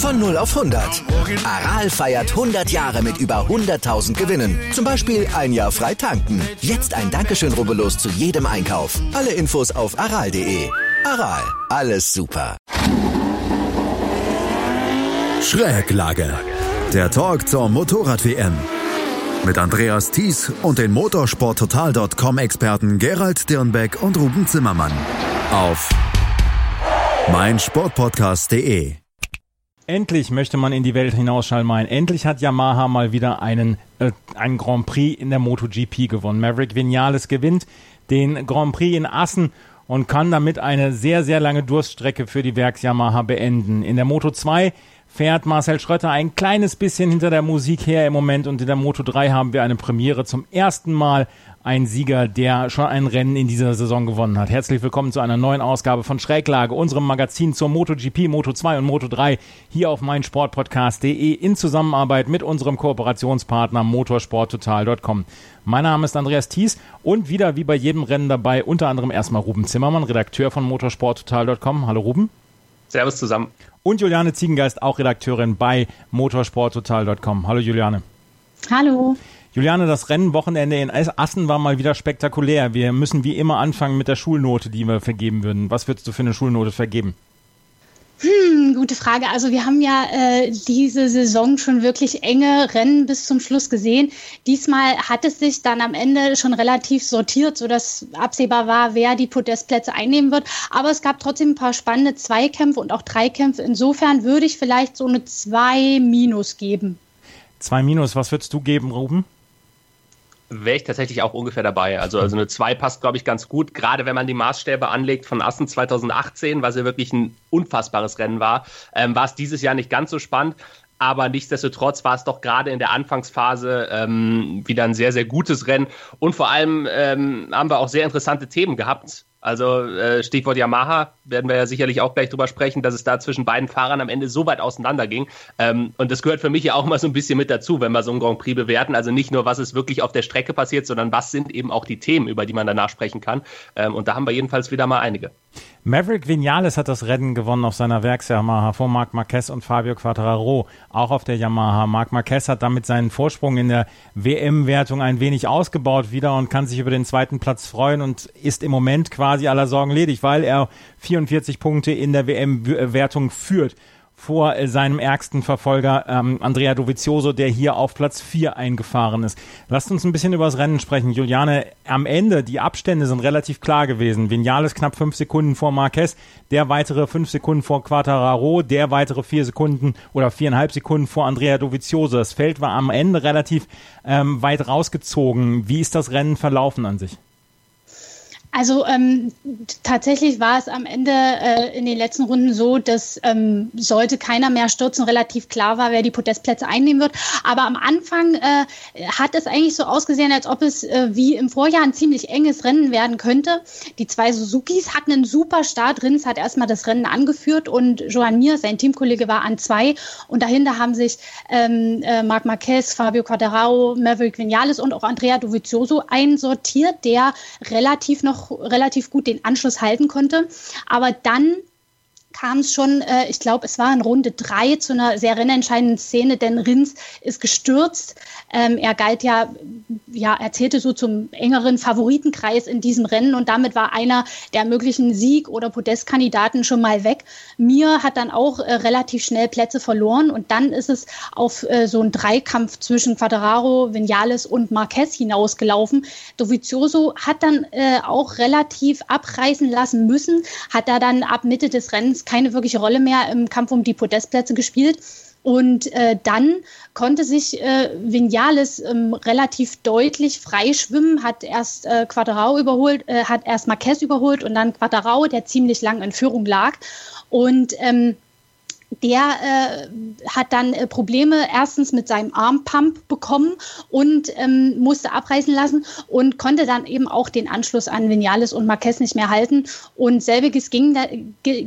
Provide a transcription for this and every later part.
Von 0 auf 100. Aral feiert 100 Jahre mit über 100.000 Gewinnen. Zum Beispiel ein Jahr frei tanken. Jetzt ein Dankeschön, rubbellos zu jedem Einkauf. Alle Infos auf aral.de. Aral, alles super. Schräglage. Der Talk zur Motorrad-WM. Mit Andreas Thies und den motorsporttotal.com-Experten Gerald Dirnbeck und Ruben Zimmermann. Auf meinsportpodcast.de Endlich möchte man in die Welt hinausschallen meinen. Endlich hat Yamaha mal wieder einen, äh, einen Grand Prix in der MotoGP gewonnen. Maverick Vinales gewinnt den Grand Prix in Assen und kann damit eine sehr, sehr lange Durststrecke für die Werks Yamaha beenden. In der Moto 2 fährt Marcel Schröter ein kleines bisschen hinter der Musik her im Moment und in der Moto 3 haben wir eine Premiere zum ersten Mal ein Sieger, der schon ein Rennen in dieser Saison gewonnen hat. Herzlich willkommen zu einer neuen Ausgabe von Schräglage, unserem Magazin zur MotoGP, Moto 2 und Moto 3 hier auf meinsportpodcast.de in Zusammenarbeit mit unserem Kooperationspartner motorsporttotal.com. Mein Name ist Andreas Thies und wieder wie bei jedem Rennen dabei unter anderem erstmal Ruben Zimmermann, Redakteur von motorsporttotal.com. Hallo Ruben. Servus zusammen. Und Juliane Ziegengeist, auch Redakteurin bei motorsporttotal.com. Hallo Juliane. Hallo. Juliane, das Rennwochenende in Assen war mal wieder spektakulär. Wir müssen wie immer anfangen mit der Schulnote, die wir vergeben würden. Was würdest du für eine Schulnote vergeben? Hm, gute Frage. Also wir haben ja äh, diese Saison schon wirklich enge Rennen bis zum Schluss gesehen. Diesmal hat es sich dann am Ende schon relativ sortiert, sodass absehbar war, wer die Podestplätze einnehmen wird. Aber es gab trotzdem ein paar spannende Zweikämpfe und auch Dreikämpfe. Insofern würde ich vielleicht so eine 2 Minus geben. 2 Minus, was würdest du geben, Ruben? Wäre ich tatsächlich auch ungefähr dabei. Also, also eine 2 passt, glaube ich, ganz gut. Gerade wenn man die Maßstäbe anlegt von Assen 2018, was ja wirklich ein unfassbares Rennen war, ähm, war es dieses Jahr nicht ganz so spannend. Aber nichtsdestotrotz war es doch gerade in der Anfangsphase ähm, wieder ein sehr, sehr gutes Rennen. Und vor allem ähm, haben wir auch sehr interessante Themen gehabt. Also äh, Stichwort Yamaha, werden wir ja sicherlich auch gleich drüber sprechen, dass es da zwischen beiden Fahrern am Ende so weit auseinander ging. Ähm, und das gehört für mich ja auch mal so ein bisschen mit dazu, wenn wir so einen Grand Prix bewerten. Also nicht nur, was ist wirklich auf der Strecke passiert, sondern was sind eben auch die Themen, über die man danach sprechen kann. Ähm, und da haben wir jedenfalls wieder mal einige. Maverick Vinales hat das Rennen gewonnen auf seiner Werks-Yamaha vor Marc Marquez und Fabio Quattararo, auch auf der Yamaha. Marc Marquez hat damit seinen Vorsprung in der WM-Wertung ein wenig ausgebaut wieder und kann sich über den zweiten Platz freuen und ist im Moment quasi aller Sorgen ledig, weil er 44 Punkte in der WM-Wertung führt vor äh, seinem ärgsten Verfolger ähm, Andrea Dovizioso, der hier auf Platz 4 eingefahren ist. Lasst uns ein bisschen über das Rennen sprechen. Juliane, am Ende, die Abstände sind relativ klar gewesen. Vinales knapp 5 Sekunden vor Marquez, der weitere 5 Sekunden vor Quattararo, der weitere 4 Sekunden oder 4,5 Sekunden vor Andrea Dovizioso. Das Feld war am Ende relativ ähm, weit rausgezogen. Wie ist das Rennen verlaufen an sich? Also ähm, tatsächlich war es am Ende äh, in den letzten Runden so, dass ähm, sollte keiner mehr stürzen, relativ klar war, wer die Podestplätze einnehmen wird. Aber am Anfang äh, hat es eigentlich so ausgesehen, als ob es äh, wie im Vorjahr ein ziemlich enges Rennen werden könnte. Die zwei Suzukis hatten einen super Start. Rins hat erstmal das Rennen angeführt und Joan Mir, sein Teamkollege, war an zwei. Und dahinter haben sich ähm, äh, Marc Marquez, Fabio Quadrao, Maverick Vinales und auch Andrea Dovizioso einsortiert, der relativ noch relativ gut den Anschluss halten konnte. Aber dann kam es schon, äh, ich glaube, es war in Runde drei zu einer sehr rennentscheidenden Szene, denn Rins ist gestürzt. Ähm, er galt ja, ja, er zählte so zum engeren Favoritenkreis in diesem Rennen und damit war einer der möglichen Sieg- oder Podestkandidaten schon mal weg. Mir hat dann auch äh, relativ schnell Plätze verloren und dann ist es auf äh, so einen Dreikampf zwischen Quadraro, Vinales und Marquez hinausgelaufen. Dovizioso hat dann äh, auch relativ abreißen lassen müssen, hat da dann ab Mitte des Rennens keine wirkliche Rolle mehr im Kampf um die Podestplätze gespielt. Und äh, dann konnte sich äh, Vinales ähm, relativ deutlich freischwimmen, hat erst äh, Quadrao überholt, äh, hat erst Marquez überholt und dann Quadrao, der ziemlich lang in Führung lag. Und ähm, der äh, hat dann äh, Probleme erstens mit seinem Armpump bekommen und ähm, musste abreißen lassen und konnte dann eben auch den Anschluss an Vinales und Marquez nicht mehr halten. Und selbiges ging,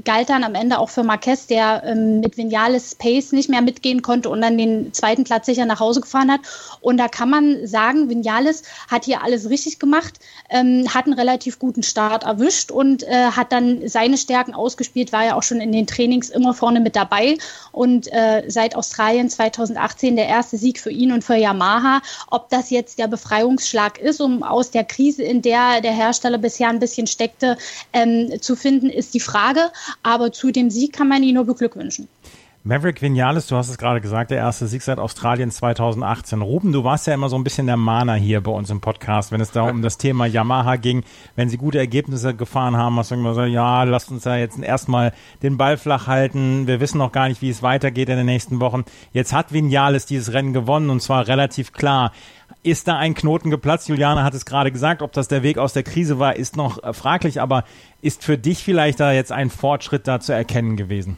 galt dann am Ende auch für Marquez, der ähm, mit Vinales Pace nicht mehr mitgehen konnte und dann den zweiten Platz sicher nach Hause gefahren hat. Und da kann man sagen, Vinales hat hier alles richtig gemacht, ähm, hat einen relativ guten Start erwischt und äh, hat dann seine Stärken ausgespielt, war ja auch schon in den Trainings immer vorne mit dabei dabei und äh, seit Australien 2018 der erste Sieg für ihn und für Yamaha. Ob das jetzt der Befreiungsschlag ist, um aus der Krise, in der der Hersteller bisher ein bisschen steckte, ähm, zu finden, ist die Frage. Aber zu dem Sieg kann man ihn nur beglückwünschen. Maverick Vinales, du hast es gerade gesagt, der erste Sieg seit Australien 2018. Ruben, du warst ja immer so ein bisschen der Mahner hier bei uns im Podcast, wenn es da um das Thema Yamaha ging. Wenn sie gute Ergebnisse gefahren haben, hast du immer gesagt, ja, lasst uns da jetzt erstmal den Ball flach halten. Wir wissen noch gar nicht, wie es weitergeht in den nächsten Wochen. Jetzt hat Vinales dieses Rennen gewonnen und zwar relativ klar. Ist da ein Knoten geplatzt? Juliane hat es gerade gesagt. Ob das der Weg aus der Krise war, ist noch fraglich. Aber ist für dich vielleicht da jetzt ein Fortschritt da zu erkennen gewesen?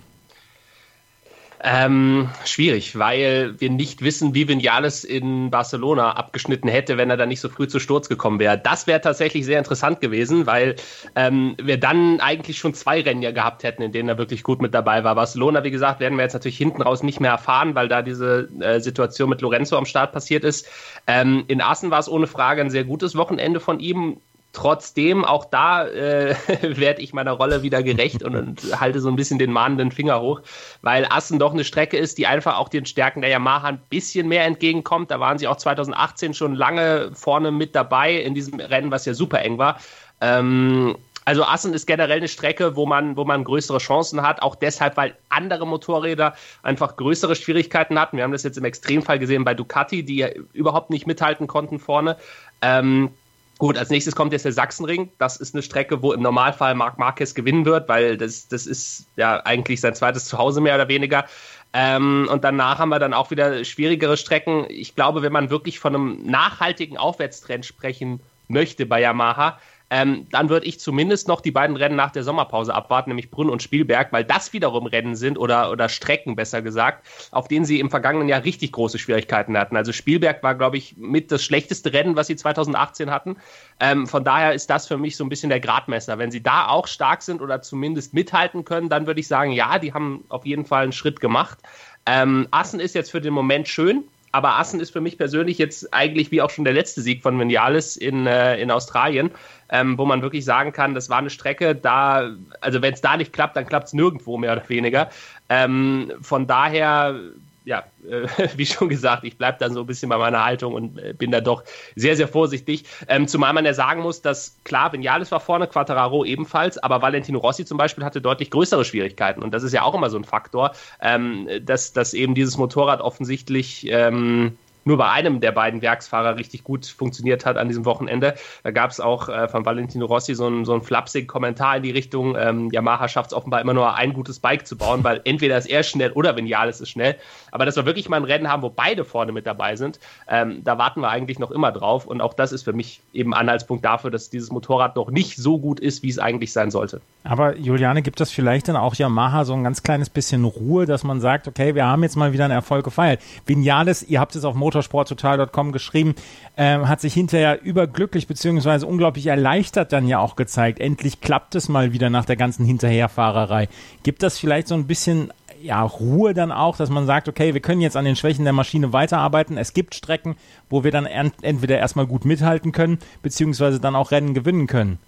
Ähm, schwierig, weil wir nicht wissen, wie Vinales in Barcelona abgeschnitten hätte, wenn er da nicht so früh zu Sturz gekommen wäre. Das wäre tatsächlich sehr interessant gewesen, weil ähm, wir dann eigentlich schon zwei Rennen ja gehabt hätten, in denen er wirklich gut mit dabei war. Barcelona, wie gesagt, werden wir jetzt natürlich hinten raus nicht mehr erfahren, weil da diese äh, Situation mit Lorenzo am Start passiert ist. Ähm, in Assen war es ohne Frage ein sehr gutes Wochenende von ihm Trotzdem, auch da äh, werde ich meiner Rolle wieder gerecht und, und, halte so ein bisschen den mahnenden Finger hoch, weil Assen doch eine Strecke ist, die einfach auch den Stärken der Yamaha ein bisschen mehr entgegenkommt. Da waren sie auch 2018 schon lange vorne mit dabei in diesem Rennen, was ja super eng war. Ähm, also Assen ist generell eine Strecke, wo man, wo man größere Chancen hat, auch deshalb, weil andere Motorräder einfach größere Schwierigkeiten hatten. Wir haben das jetzt im Extremfall gesehen bei Ducati, die ja überhaupt nicht mithalten konnten vorne. Ähm, Gut, als nächstes kommt jetzt der Sachsenring. Das ist eine Strecke, wo im Normalfall Marc Marquez gewinnen wird, weil das, das ist ja eigentlich sein zweites Zuhause mehr oder weniger. Ähm, und danach haben wir dann auch wieder schwierigere Strecken. Ich glaube, wenn man wirklich von einem nachhaltigen Aufwärtstrend sprechen möchte bei Yamaha, ähm, dann würde ich zumindest noch die beiden Rennen nach der Sommerpause abwarten, nämlich Brünn und Spielberg, weil das wiederum Rennen sind oder, oder Strecken, besser gesagt, auf denen sie im vergangenen Jahr richtig große Schwierigkeiten hatten. Also Spielberg war, glaube ich, mit das schlechteste Rennen, was sie 2018 hatten. Ähm, von daher ist das für mich so ein bisschen der Gradmesser. Wenn sie da auch stark sind oder zumindest mithalten können, dann würde ich sagen, ja, die haben auf jeden Fall einen Schritt gemacht. Ähm, Assen ist jetzt für den Moment schön, aber Assen ist für mich persönlich jetzt eigentlich wie auch schon der letzte Sieg von Vinales in, äh, in Australien, ähm, wo man wirklich sagen kann, das war eine Strecke, da, also wenn es da nicht klappt, dann klappt es nirgendwo mehr oder weniger. Ähm, von daher ja, äh, wie schon gesagt, ich bleibe dann so ein bisschen bei meiner Haltung und äh, bin da doch sehr, sehr vorsichtig. Ähm, zumal man ja sagen muss, dass klar, Vinales war vorne, Quattararo ebenfalls, aber Valentino Rossi zum Beispiel hatte deutlich größere Schwierigkeiten. Und das ist ja auch immer so ein Faktor, ähm, dass, dass eben dieses Motorrad offensichtlich ähm, nur bei einem der beiden Werksfahrer richtig gut funktioniert hat an diesem Wochenende. Da gab es auch äh, von Valentino Rossi so einen, so flapsigen Kommentar in die Richtung, ähm, Yamaha schafft es offenbar immer nur ein gutes Bike zu bauen, weil entweder ist er schnell oder Vinales ist schnell. Aber dass wir wirklich mal ein Rennen haben, wo beide vorne mit dabei sind, ähm, da warten wir eigentlich noch immer drauf. Und auch das ist für mich eben Anhaltspunkt dafür, dass dieses Motorrad noch nicht so gut ist, wie es eigentlich sein sollte. Aber Juliane, gibt das vielleicht dann auch Yamaha so ein ganz kleines bisschen Ruhe, dass man sagt, okay, wir haben jetzt mal wieder einen Erfolg gefeiert. Vinales, ihr habt es auf Motor motorsporttotal.com geschrieben, ähm, hat sich hinterher überglücklich bzw. unglaublich erleichtert dann ja auch gezeigt. Endlich klappt es mal wieder nach der ganzen Hinterherfahrerei. Gibt das vielleicht so ein bisschen ja, Ruhe dann auch, dass man sagt, okay, wir können jetzt an den Schwächen der Maschine weiterarbeiten. Es gibt Strecken, wo wir dann entweder erstmal gut mithalten können, beziehungsweise dann auch Rennen gewinnen können.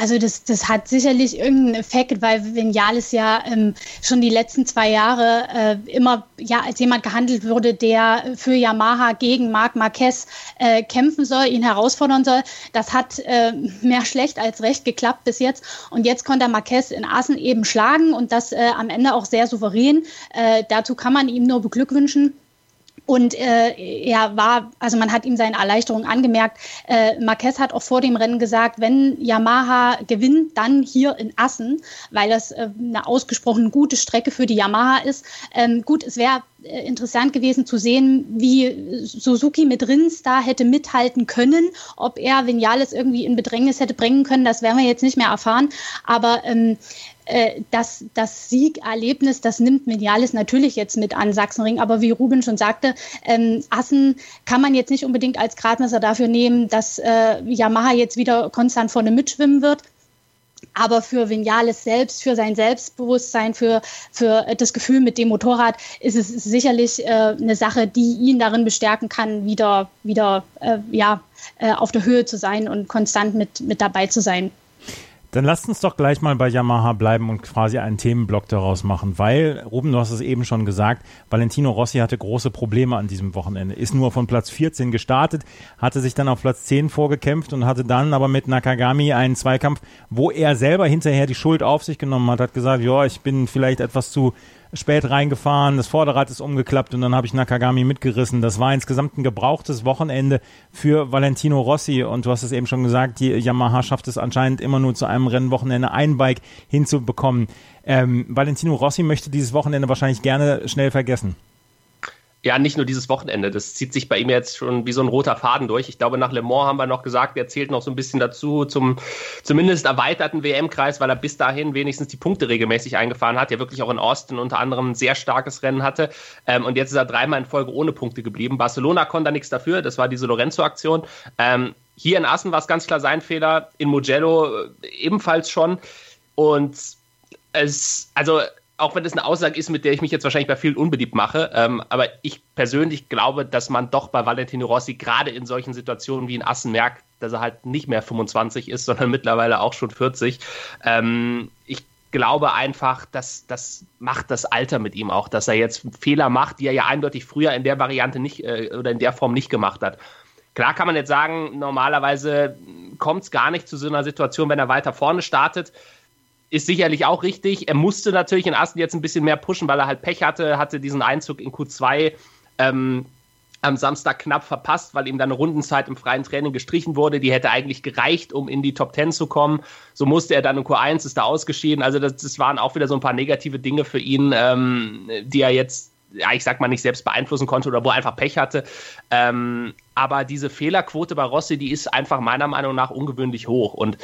Also das, das hat sicherlich irgendeinen Effekt, weil Vinales ja ähm, schon die letzten zwei Jahre äh, immer ja als jemand gehandelt wurde, der für Yamaha gegen Marc Marquez äh, kämpfen soll, ihn herausfordern soll. Das hat äh, mehr schlecht als recht geklappt bis jetzt. Und jetzt konnte er Marquez in Assen eben schlagen und das äh, am Ende auch sehr souverän. Äh, dazu kann man ihm nur beglückwünschen. Und äh, er war, also man hat ihm seine Erleichterung angemerkt. Äh, Marquez hat auch vor dem Rennen gesagt, wenn Yamaha gewinnt, dann hier in Assen, weil das äh, eine ausgesprochen gute Strecke für die Yamaha ist. Ähm, gut, es wäre äh, interessant gewesen zu sehen, wie Suzuki mit Rins da hätte mithalten können, ob er Vinales irgendwie in Bedrängnis hätte bringen können, das werden wir jetzt nicht mehr erfahren. Aber ähm, äh, das, das Siegerlebnis, das nimmt Mediales natürlich jetzt mit an Sachsenring. Aber wie Ruben schon sagte, ähm, Assen kann man jetzt nicht unbedingt als Gradmesser dafür nehmen, dass äh, Yamaha jetzt wieder konstant vorne mitschwimmen wird. Aber für Vinales selbst, für sein Selbstbewusstsein, für, für das Gefühl mit dem Motorrad ist es sicherlich äh, eine Sache, die ihn darin bestärken kann, wieder, wieder äh, ja, äh, auf der Höhe zu sein und konstant mit, mit dabei zu sein. Dann lasst uns doch gleich mal bei Yamaha bleiben und quasi einen Themenblock daraus machen, weil, Ruben, du hast es eben schon gesagt, Valentino Rossi hatte große Probleme an diesem Wochenende, ist nur von Platz 14 gestartet, hatte sich dann auf Platz 10 vorgekämpft und hatte dann aber mit Nakagami einen Zweikampf, wo er selber hinterher die Schuld auf sich genommen hat, hat gesagt, ja, ich bin vielleicht etwas zu spät reingefahren, das Vorderrad ist umgeklappt und dann habe ich Nakagami mitgerissen. Das war insgesamt ein gebrauchtes Wochenende für Valentino Rossi und du hast es eben schon gesagt, die Yamaha schafft es anscheinend immer nur zu einem Rennwochenende ein Bike hinzubekommen. Ähm, Valentino Rossi möchte dieses Wochenende wahrscheinlich gerne schnell vergessen ja, nicht nur dieses Wochenende. Das zieht sich bei ihm jetzt schon wie so ein roter Faden durch. Ich glaube, nach Le Mans haben wir noch gesagt, er zählt noch so ein bisschen dazu zum zumindest erweiterten WM-Kreis, weil er bis dahin wenigstens die Punkte regelmäßig eingefahren hat. Ja, wirklich auch in Austin unter anderem ein sehr starkes Rennen hatte. Ähm, und jetzt ist er dreimal in Folge ohne Punkte geblieben. Barcelona konnte da nichts dafür. Das war diese Lorenzo-Aktion. Ähm, hier in Assen war es ganz klar sein Fehler. In Mugello äh, ebenfalls schon. Und es, also auch wenn das eine Aussage ist, mit der ich mich jetzt wahrscheinlich bei vielen unbeliebt mache, ähm, aber ich persönlich glaube, dass man doch bei Valentino Rossi gerade in solchen Situationen wie in Assen merkt, dass er halt nicht mehr 25 ist, sondern mittlerweile auch schon 40. Ähm, ich glaube einfach, dass das macht das Alter mit ihm auch, dass er jetzt Fehler macht, die er ja eindeutig früher in der Variante nicht äh, oder in der Form nicht gemacht hat. Klar kann man jetzt sagen, normalerweise kommt es gar nicht zu so einer Situation, wenn er weiter vorne startet ist sicherlich auch richtig. Er musste natürlich in Assen jetzt ein bisschen mehr pushen, weil er halt Pech hatte, hatte diesen Einzug in Q2 ähm, am Samstag knapp verpasst, weil ihm dann eine Rundenzeit im freien Training gestrichen wurde. Die hätte eigentlich gereicht, um in die Top 10 zu kommen. So musste er dann in Q1, ist da ausgeschieden. Also das, das waren auch wieder so ein paar negative Dinge für ihn, ähm, die er jetzt ja, ich sag mal, nicht selbst beeinflussen konnte oder wo er einfach Pech hatte. Ähm, aber diese Fehlerquote bei Rossi, die ist einfach meiner Meinung nach ungewöhnlich hoch. Und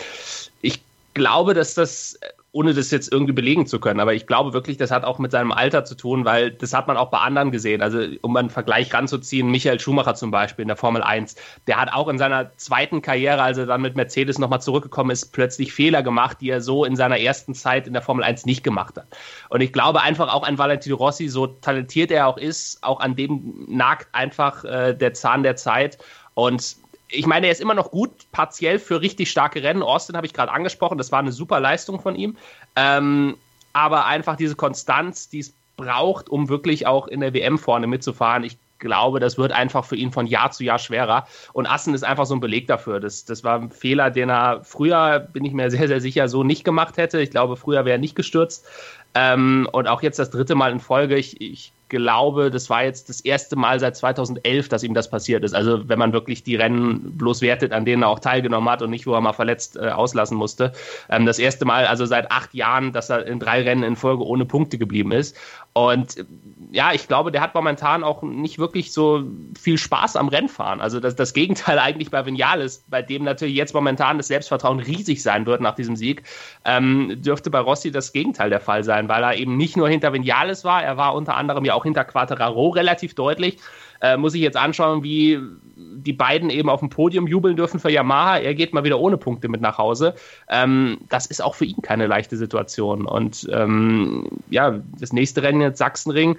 ich glaube, dass das, ohne das jetzt irgendwie belegen zu können, aber ich glaube wirklich, das hat auch mit seinem Alter zu tun, weil das hat man auch bei anderen gesehen. Also, um einen Vergleich ranzuziehen, Michael Schumacher zum Beispiel in der Formel 1, der hat auch in seiner zweiten Karriere, als er dann mit Mercedes nochmal zurückgekommen ist, plötzlich Fehler gemacht, die er so in seiner ersten Zeit in der Formel 1 nicht gemacht hat. Und ich glaube einfach auch an Valentino Rossi, so talentiert er auch ist, auch an dem nagt einfach äh, der Zahn der Zeit. Und ich meine, er ist immer noch gut, partiell für richtig starke Rennen. Austin habe ich gerade angesprochen, das war eine super Leistung von ihm. Ähm, aber einfach diese Konstanz, die es braucht, um wirklich auch in der WM vorne mitzufahren. Ich glaube, das wird einfach für ihn von Jahr zu Jahr schwerer. Und Assen ist einfach so ein Beleg dafür. Das, das war ein Fehler, den er früher, bin ich mir sehr, sehr sicher, so nicht gemacht hätte. Ich glaube, früher wäre er nicht gestürzt. Ähm, und auch jetzt das dritte Mal in Folge. Ich, ich glaube, das war jetzt das erste Mal seit 2011, dass ihm das passiert ist. Also wenn man wirklich die Rennen bloß wertet, an denen er auch teilgenommen hat und nicht, wo er mal verletzt äh, auslassen musste. Ähm, das erste Mal, also seit acht Jahren, dass er in drei Rennen in Folge ohne Punkte geblieben ist. Und ja, ich glaube, der hat momentan auch nicht wirklich so viel Spaß am Rennfahren. Also das, das Gegenteil eigentlich bei Vinales, bei dem natürlich jetzt momentan das Selbstvertrauen riesig sein wird nach diesem Sieg, ähm, dürfte bei Rossi das Gegenteil der Fall sein, weil er eben nicht nur hinter Vinales war, er war unter anderem ja auch hinter Quattararo relativ deutlich. Äh, muss ich jetzt anschauen, wie die beiden eben auf dem Podium jubeln dürfen für Yamaha. Er geht mal wieder ohne Punkte mit nach Hause. Ähm, das ist auch für ihn keine leichte Situation. Und ähm, ja, das nächste Rennen jetzt Sachsenring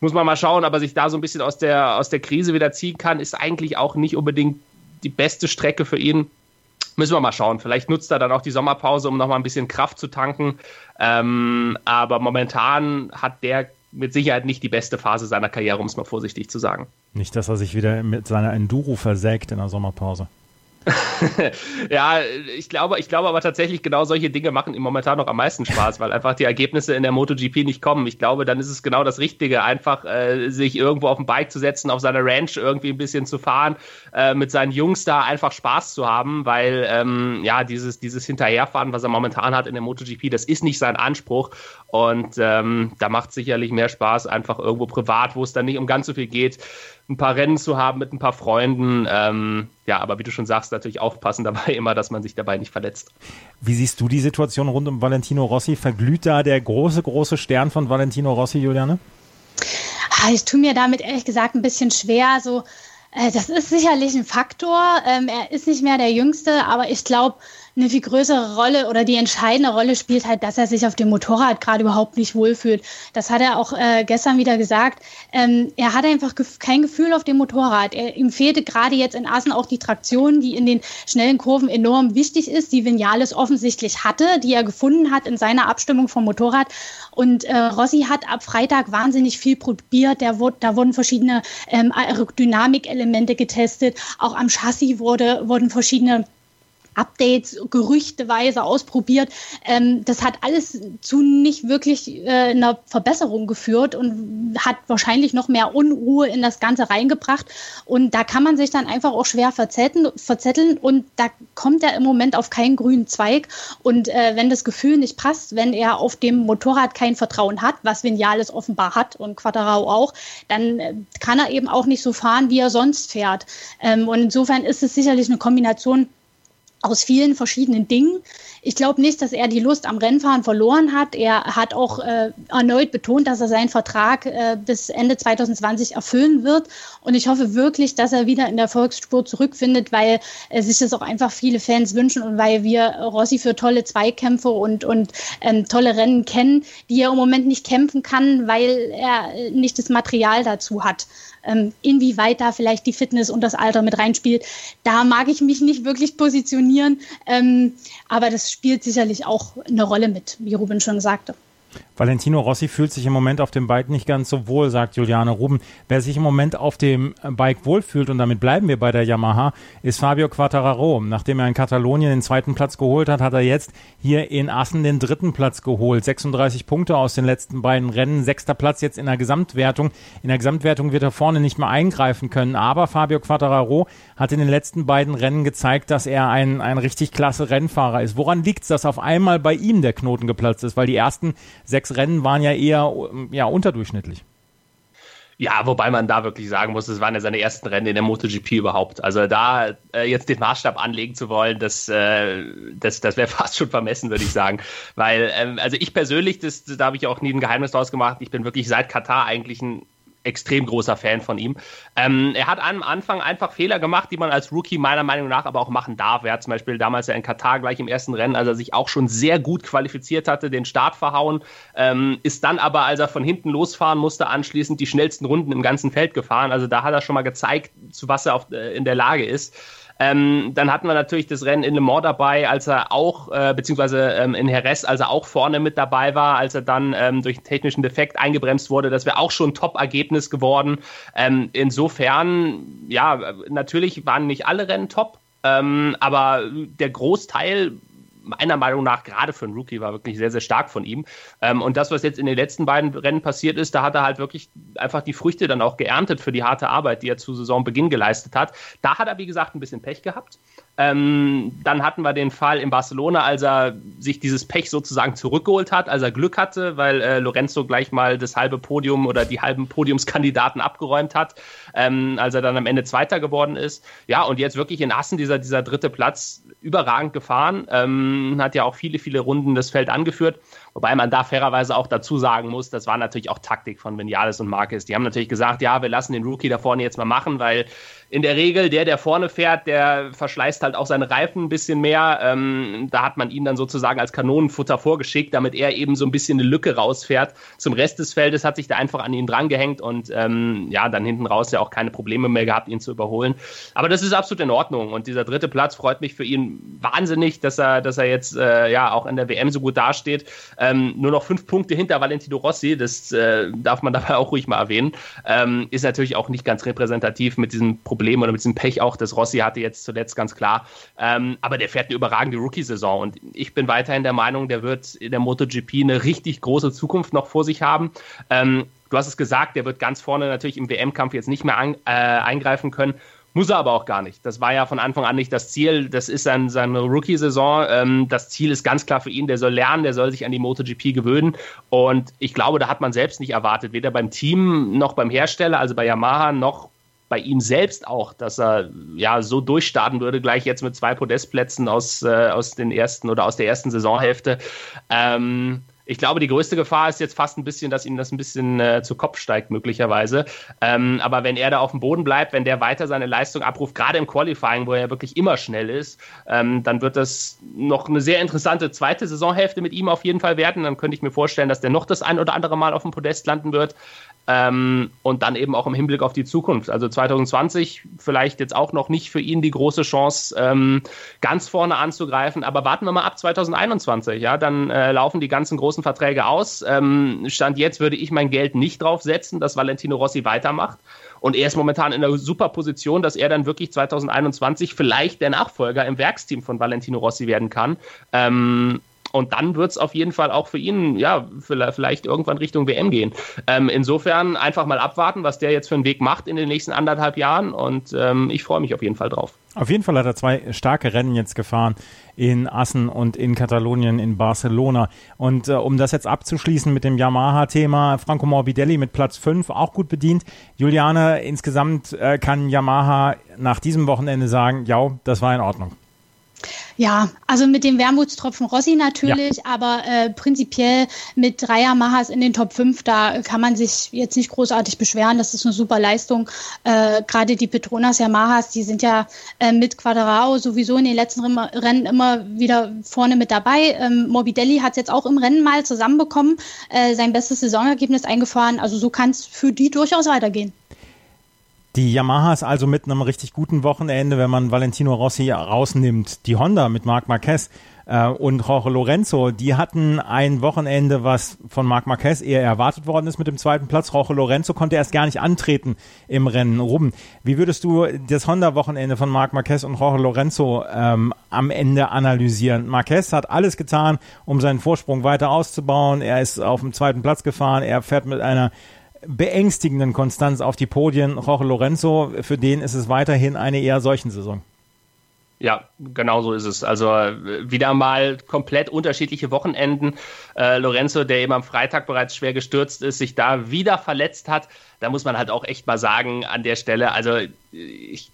muss man mal schauen, ob er sich da so ein bisschen aus der, aus der Krise wieder ziehen kann. Ist eigentlich auch nicht unbedingt die beste Strecke für ihn. Müssen wir mal schauen. Vielleicht nutzt er dann auch die Sommerpause, um nochmal ein bisschen Kraft zu tanken. Ähm, aber momentan hat der mit Sicherheit nicht die beste Phase seiner Karriere, um es mal vorsichtig zu sagen. Nicht, dass er sich wieder mit seiner Enduro versägt in der Sommerpause. ja, ich glaube, ich glaube aber tatsächlich, genau solche Dinge machen ihm momentan noch am meisten Spaß, weil einfach die Ergebnisse in der MotoGP nicht kommen. Ich glaube, dann ist es genau das Richtige, einfach äh, sich irgendwo auf ein Bike zu setzen, auf seiner Ranch irgendwie ein bisschen zu fahren, äh, mit seinen Jungs da einfach Spaß zu haben, weil ähm, ja, dieses, dieses Hinterherfahren, was er momentan hat in der MotoGP, das ist nicht sein Anspruch. Und ähm, da macht sicherlich mehr Spaß, einfach irgendwo privat, wo es dann nicht um ganz so viel geht ein paar Rennen zu haben mit ein paar Freunden. Ähm, ja, aber wie du schon sagst, natürlich aufpassen dabei immer, dass man sich dabei nicht verletzt. Wie siehst du die Situation rund um Valentino Rossi? Verglüht da der große, große Stern von Valentino Rossi, Juliane? Ah, ich tue mir damit ehrlich gesagt ein bisschen schwer. So, das ist sicherlich ein Faktor. Ähm, er ist nicht mehr der Jüngste, aber ich glaube, eine viel größere Rolle oder die entscheidende Rolle spielt halt, dass er sich auf dem Motorrad gerade überhaupt nicht wohlfühlt. Das hat er auch äh, gestern wieder gesagt. Ähm, er hat einfach gef kein Gefühl auf dem Motorrad. Er, ihm fehlte gerade jetzt in Assen auch die Traktion, die in den schnellen Kurven enorm wichtig ist, die Vinales offensichtlich hatte, die er gefunden hat in seiner Abstimmung vom Motorrad. Und äh, Rossi hat ab Freitag wahnsinnig viel probiert. Der wurde, da wurden verschiedene ähm, Aerodynamikelemente getestet. Auch am Chassis wurde, wurden verschiedene Updates gerüchteweise ausprobiert. Ähm, das hat alles zu nicht wirklich äh, einer Verbesserung geführt und hat wahrscheinlich noch mehr Unruhe in das Ganze reingebracht. Und da kann man sich dann einfach auch schwer verzetteln, verzetteln und da kommt er im Moment auf keinen grünen Zweig. Und äh, wenn das Gefühl nicht passt, wenn er auf dem Motorrad kein Vertrauen hat, was Vinales offenbar hat und Quattarao auch, dann äh, kann er eben auch nicht so fahren, wie er sonst fährt. Ähm, und insofern ist es sicherlich eine Kombination aus vielen verschiedenen Dingen. Ich glaube nicht, dass er die Lust am Rennfahren verloren hat. Er hat auch äh, erneut betont, dass er seinen Vertrag äh, bis Ende 2020 erfüllen wird. Und ich hoffe wirklich, dass er wieder in der Volksspur zurückfindet, weil äh, sich das auch einfach viele Fans wünschen und weil wir Rossi für tolle Zweikämpfe und, und ähm, tolle Rennen kennen, die er im Moment nicht kämpfen kann, weil er nicht das Material dazu hat ähm, inwieweit da vielleicht die Fitness und das Alter mit reinspielt. Da mag ich mich nicht wirklich positionieren, ähm, aber das spielt sicherlich auch eine Rolle mit, wie Ruben schon sagte. Valentino Rossi fühlt sich im Moment auf dem Bike nicht ganz so wohl, sagt Juliane Ruben. Wer sich im Moment auf dem Bike wohlfühlt, und damit bleiben wir bei der Yamaha, ist Fabio Quattararo. Nachdem er in Katalonien den zweiten Platz geholt hat, hat er jetzt hier in Assen den dritten Platz geholt. 36 Punkte aus den letzten beiden Rennen, sechster Platz jetzt in der Gesamtwertung. In der Gesamtwertung wird er vorne nicht mehr eingreifen können, aber Fabio Quattararo hat in den letzten beiden Rennen gezeigt, dass er ein, ein richtig klasse Rennfahrer ist. Woran liegt es, dass auf einmal bei ihm der Knoten geplatzt ist? Weil die ersten sechs Rennen waren ja eher ja, unterdurchschnittlich. Ja, wobei man da wirklich sagen muss, es waren ja seine ersten Rennen in der MotoGP überhaupt. Also da äh, jetzt den Maßstab anlegen zu wollen, das, äh, das, das wäre fast schon vermessen, würde ich sagen. Weil, ähm, also ich persönlich, das, da habe ich auch nie ein Geheimnis draus gemacht, ich bin wirklich seit Katar eigentlich ein extrem großer Fan von ihm. Ähm, er hat am Anfang einfach Fehler gemacht, die man als Rookie meiner Meinung nach aber auch machen darf. Er hat zum Beispiel damals ja in Katar gleich im ersten Rennen, als er sich auch schon sehr gut qualifiziert hatte, den Start verhauen, ähm, ist dann aber, als er von hinten losfahren musste, anschließend die schnellsten Runden im ganzen Feld gefahren. Also da hat er schon mal gezeigt, zu was er auf, äh, in der Lage ist. Ähm, dann hatten wir natürlich das Rennen in Le Mans dabei, als er auch, äh, beziehungsweise ähm, in Jerez, als er auch vorne mit dabei war, als er dann ähm, durch einen technischen Defekt eingebremst wurde. Das wäre auch schon ein Top-Ergebnis geworden. Ähm, insofern, ja, natürlich waren nicht alle Rennen top, ähm, aber der Großteil meiner Meinung nach gerade für einen Rookie war wirklich sehr, sehr stark von ihm. Ähm, und das, was jetzt in den letzten beiden Rennen passiert ist, da hat er halt wirklich einfach die Früchte dann auch geerntet für die harte Arbeit, die er zu Saisonbeginn geleistet hat. Da hat er, wie gesagt, ein bisschen Pech gehabt. Ähm, dann hatten wir den Fall in Barcelona, als er sich dieses Pech sozusagen zurückgeholt hat, als er Glück hatte, weil äh, Lorenzo gleich mal das halbe Podium oder die halben Podiumskandidaten abgeräumt hat, ähm, als er dann am Ende Zweiter geworden ist. Ja, und jetzt wirklich in Assen dieser, dieser dritte Platz überragend gefahren, ähm, hat ja auch viele, viele Runden das Feld angeführt. Wobei man da fairerweise auch dazu sagen muss, das war natürlich auch Taktik von Vinales und Marquez. Die haben natürlich gesagt, ja, wir lassen den Rookie da vorne jetzt mal machen, weil in der Regel der, der vorne fährt, der verschleißt halt auch seine Reifen ein bisschen mehr. Ähm, da hat man ihn dann sozusagen als Kanonenfutter vorgeschickt, damit er eben so ein bisschen eine Lücke rausfährt. Zum Rest des Feldes hat sich da einfach an ihn drangehängt und ähm, ja, dann hinten raus ja auch keine Probleme mehr gehabt, ihn zu überholen. Aber das ist absolut in Ordnung und dieser dritte Platz freut mich für ihn wahnsinnig, dass er, dass er jetzt äh, ja auch in der WM so gut dasteht. Ähm, nur noch fünf Punkte hinter Valentino Rossi, das äh, darf man dabei auch ruhig mal erwähnen. Ähm, ist natürlich auch nicht ganz repräsentativ mit diesem Problem oder mit diesem Pech auch, das Rossi hatte jetzt zuletzt ganz klar. Ähm, aber der fährt eine überragende Rookie-Saison und ich bin weiterhin der Meinung, der wird in der MotoGP eine richtig große Zukunft noch vor sich haben. Ähm, du hast es gesagt, der wird ganz vorne natürlich im WM-Kampf jetzt nicht mehr an, äh, eingreifen können. Muss er aber auch gar nicht. Das war ja von Anfang an nicht das Ziel. Das ist sein, seine Rookie-Saison. Ähm, das Ziel ist ganz klar für ihn. Der soll lernen, der soll sich an die MotoGP gewöhnen. Und ich glaube, da hat man selbst nicht erwartet, weder beim Team noch beim Hersteller, also bei Yamaha, noch bei ihm selbst auch, dass er ja so durchstarten würde, gleich jetzt mit zwei Podestplätzen aus, äh, aus den ersten oder aus der ersten Saisonhälfte. Ähm, ich glaube, die größte Gefahr ist jetzt fast ein bisschen, dass ihm das ein bisschen äh, zu Kopf steigt, möglicherweise. Ähm, aber wenn er da auf dem Boden bleibt, wenn der weiter seine Leistung abruft, gerade im Qualifying, wo er wirklich immer schnell ist, ähm, dann wird das noch eine sehr interessante zweite Saisonhälfte mit ihm auf jeden Fall werden. Dann könnte ich mir vorstellen, dass der noch das ein oder andere Mal auf dem Podest landen wird. Ähm, und dann eben auch im Hinblick auf die Zukunft. Also 2020 vielleicht jetzt auch noch nicht für ihn die große Chance, ähm, ganz vorne anzugreifen. Aber warten wir mal ab 2021. Ja, dann äh, laufen die ganzen großen Verträge aus. Ähm, Stand jetzt würde ich mein Geld nicht drauf setzen, dass Valentino Rossi weitermacht. Und er ist momentan in einer super Position, dass er dann wirklich 2021 vielleicht der Nachfolger im Werksteam von Valentino Rossi werden kann. Ähm, und dann wird es auf jeden Fall auch für ihn, ja, vielleicht irgendwann Richtung WM gehen. Ähm, insofern einfach mal abwarten, was der jetzt für einen Weg macht in den nächsten anderthalb Jahren. Und ähm, ich freue mich auf jeden Fall drauf. Auf jeden Fall hat er zwei starke Rennen jetzt gefahren in Assen und in Katalonien, in Barcelona. Und äh, um das jetzt abzuschließen mit dem Yamaha-Thema, Franco Morbidelli mit Platz 5 auch gut bedient. Juliane, insgesamt äh, kann Yamaha nach diesem Wochenende sagen, ja, das war in Ordnung. Ja, also mit dem Wermutstropfen Rossi natürlich, ja. aber äh, prinzipiell mit drei Yamahas in den Top 5, da kann man sich jetzt nicht großartig beschweren. Das ist eine super Leistung. Äh, Gerade die Petronas Yamahas, die sind ja äh, mit Quadrao sowieso in den letzten Rennen immer wieder vorne mit dabei. Ähm, Morbidelli hat es jetzt auch im Rennen mal zusammenbekommen, äh, sein bestes Saisonergebnis eingefahren. Also so kann es für die durchaus weitergehen. Die Yamahas also mit einem richtig guten Wochenende, wenn man Valentino Rossi rausnimmt. Die Honda mit Marc Marquez äh, und Jorge Lorenzo, die hatten ein Wochenende, was von Marc Marquez eher erwartet worden ist mit dem zweiten Platz. Jorge Lorenzo konnte erst gar nicht antreten im Rennen. Ruben, wie würdest du das Honda-Wochenende von Marc Marquez und Jorge Lorenzo ähm, am Ende analysieren? Marquez hat alles getan, um seinen Vorsprung weiter auszubauen. Er ist auf dem zweiten Platz gefahren. Er fährt mit einer beängstigenden Konstanz auf die Podien. Jorge Lorenzo, für den ist es weiterhin eine eher solchen Saison. Ja, genau so ist es. Also äh, wieder mal komplett unterschiedliche Wochenenden. Äh, Lorenzo, der eben am Freitag bereits schwer gestürzt ist, sich da wieder verletzt hat. Da muss man halt auch echt mal sagen an der Stelle, also ich,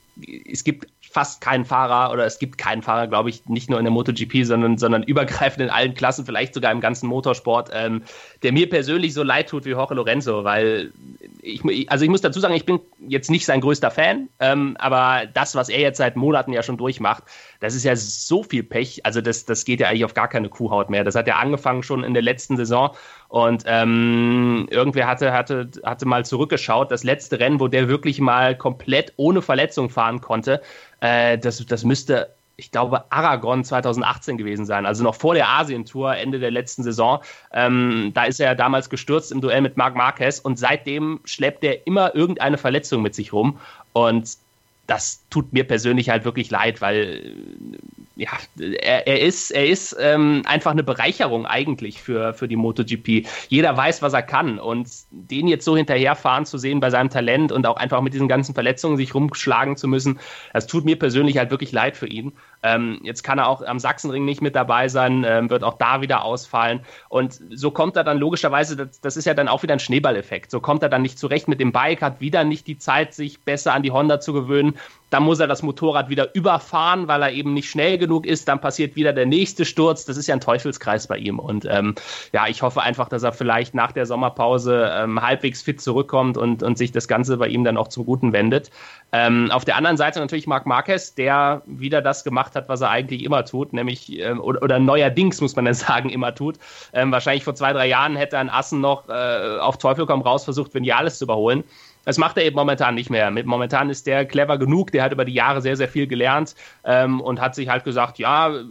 es gibt fast keinen Fahrer oder es gibt keinen Fahrer, glaube ich, nicht nur in der MotoGP, sondern, sondern übergreifend in allen Klassen, vielleicht sogar im ganzen Motorsport, ähm, der mir persönlich so leid tut wie Jorge Lorenzo, weil ich, also ich muss dazu sagen, ich bin jetzt nicht sein größter Fan, ähm, aber das, was er jetzt seit Monaten ja schon durchmacht, das ist ja so viel Pech, also das, das geht ja eigentlich auf gar keine Kuhhaut mehr. Das hat ja angefangen schon in der letzten Saison und ähm, irgendwer hatte, hatte, hatte mal zurückgeschaut, das letzte Rennen, wo der wirklich mal komplett ohne Verletzung fahren konnte, äh, das, das müsste, ich glaube, Aragon 2018 gewesen sein, also noch vor der Asientour, Ende der letzten Saison. Ähm, da ist er ja damals gestürzt im Duell mit Marc Marquez und seitdem schleppt er immer irgendeine Verletzung mit sich rum. Und das tut mir persönlich halt wirklich leid, weil ja, er, er ist, er ist ähm, einfach eine Bereicherung eigentlich für, für die MotoGP. Jeder weiß, was er kann und den jetzt so hinterherfahren zu sehen bei seinem Talent und auch einfach mit diesen ganzen Verletzungen sich rumschlagen zu müssen, das tut mir persönlich halt wirklich leid für ihn. Ähm, jetzt kann er auch am Sachsenring nicht mit dabei sein, ähm, wird auch da wieder ausfallen. Und so kommt er dann logischerweise, das, das, ist ja dann auch wieder ein Schneeballeffekt. So kommt er dann nicht zurecht mit dem Bike, hat wieder nicht die Zeit, sich besser an die Honda zu gewöhnen. Dann muss er das Motorrad wieder überfahren, weil er eben nicht schnell genug ist. Dann passiert wieder der nächste Sturz. Das ist ja ein Teufelskreis bei ihm. Und ähm, ja, ich hoffe einfach, dass er vielleicht nach der Sommerpause ähm, halbwegs fit zurückkommt und, und sich das Ganze bei ihm dann auch zum Guten wendet. Ähm, auf der anderen Seite natürlich Marc Marquez, der wieder das gemacht hat, was er eigentlich immer tut, nämlich, ähm, oder, oder, neuerdings muss man dann sagen, immer tut. Ähm, wahrscheinlich vor zwei, drei Jahren hätte er in Assen noch äh, auf Teufel komm raus versucht, Vinales zu überholen. Das macht er eben momentan nicht mehr. Momentan ist der clever genug, der hat über die Jahre sehr, sehr viel gelernt ähm, und hat sich halt gesagt, ja, äh,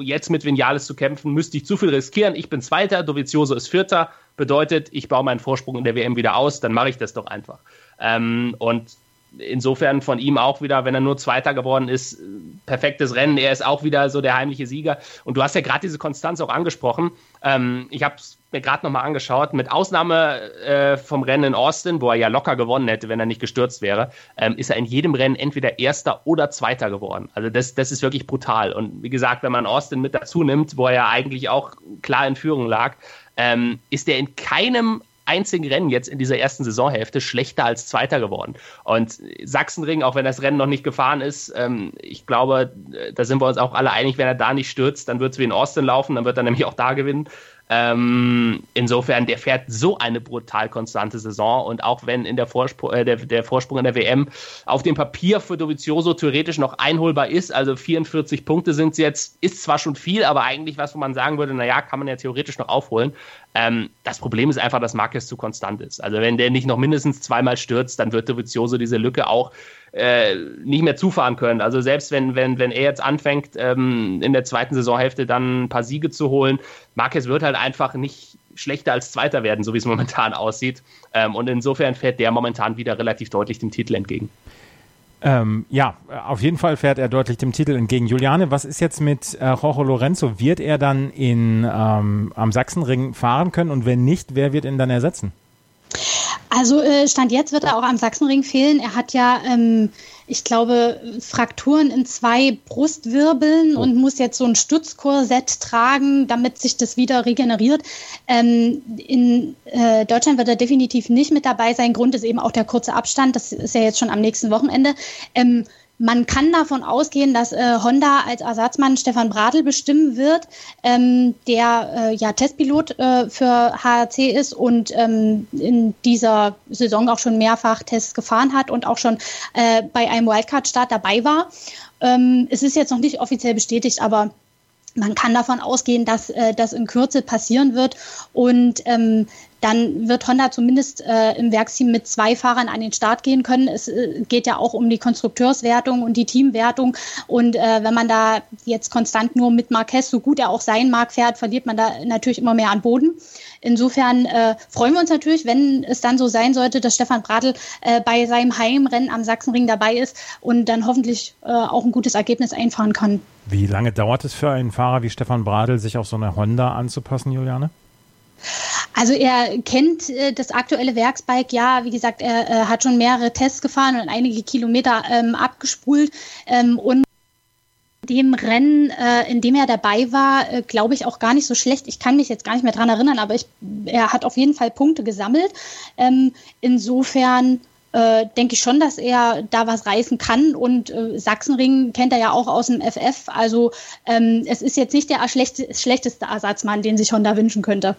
jetzt mit Vinales zu kämpfen, müsste ich zu viel riskieren. Ich bin Zweiter, Dovizioso ist Vierter, bedeutet, ich baue meinen Vorsprung in der WM wieder aus, dann mache ich das doch einfach. Ähm, und insofern von ihm auch wieder, wenn er nur Zweiter geworden ist, perfektes Rennen. Er ist auch wieder so der heimliche Sieger. Und du hast ja gerade diese Konstanz auch angesprochen. Ähm, ich habe es mir gerade nochmal angeschaut. Mit Ausnahme äh, vom Rennen in Austin, wo er ja locker gewonnen hätte, wenn er nicht gestürzt wäre, ähm, ist er in jedem Rennen entweder Erster oder Zweiter geworden. Also das, das ist wirklich brutal. Und wie gesagt, wenn man Austin mit dazu nimmt, wo er ja eigentlich auch klar in Führung lag, ähm, ist er in keinem einzigen Rennen jetzt in dieser ersten Saisonhälfte schlechter als Zweiter geworden. Und Sachsenring, auch wenn das Rennen noch nicht gefahren ist, ähm, ich glaube, da sind wir uns auch alle einig, wenn er da nicht stürzt, dann wird es wie in Austin laufen, dann wird er nämlich auch da gewinnen. Ähm, insofern, der fährt so eine brutal konstante Saison und auch wenn in der, Vorspr äh, der, der, Vorsprung in der WM auf dem Papier für Dovizioso theoretisch noch einholbar ist, also 44 Punkte sind es jetzt, ist zwar schon viel, aber eigentlich was, wo man sagen würde, naja, kann man ja theoretisch noch aufholen. Ähm, das Problem ist einfach, dass Marquez zu konstant ist. Also wenn der nicht noch mindestens zweimal stürzt, dann wird Dovizioso diese Lücke auch äh, nicht mehr zufahren können. Also selbst wenn, wenn, wenn er jetzt anfängt, ähm, in der zweiten Saisonhälfte dann ein paar Siege zu holen, Marquez wird halt einfach nicht schlechter als Zweiter werden, so wie es momentan aussieht. Ähm, und insofern fährt der momentan wieder relativ deutlich dem Titel entgegen. Ähm, ja, auf jeden Fall fährt er deutlich dem Titel entgegen. Juliane, was ist jetzt mit äh, Jorge Lorenzo? Wird er dann in, ähm, am Sachsenring fahren können? Und wenn nicht, wer wird ihn dann ersetzen? Also äh, Stand jetzt wird er auch am Sachsenring fehlen. Er hat ja, ähm, ich glaube, Frakturen in zwei Brustwirbeln oh. und muss jetzt so ein Stützkorsett tragen, damit sich das wieder regeneriert. Ähm, in äh, Deutschland wird er definitiv nicht mit dabei sein. Grund ist eben auch der kurze Abstand. Das ist ja jetzt schon am nächsten Wochenende. Ähm, man kann davon ausgehen, dass äh, Honda als Ersatzmann Stefan Bradl bestimmen wird, ähm, der äh, ja Testpilot äh, für HRC ist und ähm, in dieser Saison auch schon mehrfach Tests gefahren hat und auch schon äh, bei einem Wildcard-Start dabei war. Ähm, es ist jetzt noch nicht offiziell bestätigt, aber man kann davon ausgehen, dass äh, das in Kürze passieren wird. Und ähm, dann wird Honda zumindest äh, im Werksteam mit zwei Fahrern an den Start gehen können. Es äh, geht ja auch um die Konstrukteurswertung und die Teamwertung. Und äh, wenn man da jetzt konstant nur mit Marquez, so gut er auch sein mag, fährt, verliert man da natürlich immer mehr an Boden. Insofern äh, freuen wir uns natürlich, wenn es dann so sein sollte, dass Stefan Bradl äh, bei seinem Heimrennen am Sachsenring dabei ist und dann hoffentlich äh, auch ein gutes Ergebnis einfahren kann. Wie lange dauert es für einen Fahrer wie Stefan Bradl, sich auf so eine Honda anzupassen, Juliane? Also er kennt äh, das aktuelle Werksbike, ja, wie gesagt, er äh, hat schon mehrere Tests gefahren und einige Kilometer ähm, abgespult ähm, und dem Rennen, äh, in dem er dabei war, äh, glaube ich auch gar nicht so schlecht. Ich kann mich jetzt gar nicht mehr dran erinnern, aber ich, er hat auf jeden Fall Punkte gesammelt. Ähm, insofern äh, denke ich schon, dass er da was reißen kann. Und äh, Sachsenring kennt er ja auch aus dem FF. Also ähm, es ist jetzt nicht der schlechteste Ersatzmann, den sich Honda wünschen könnte.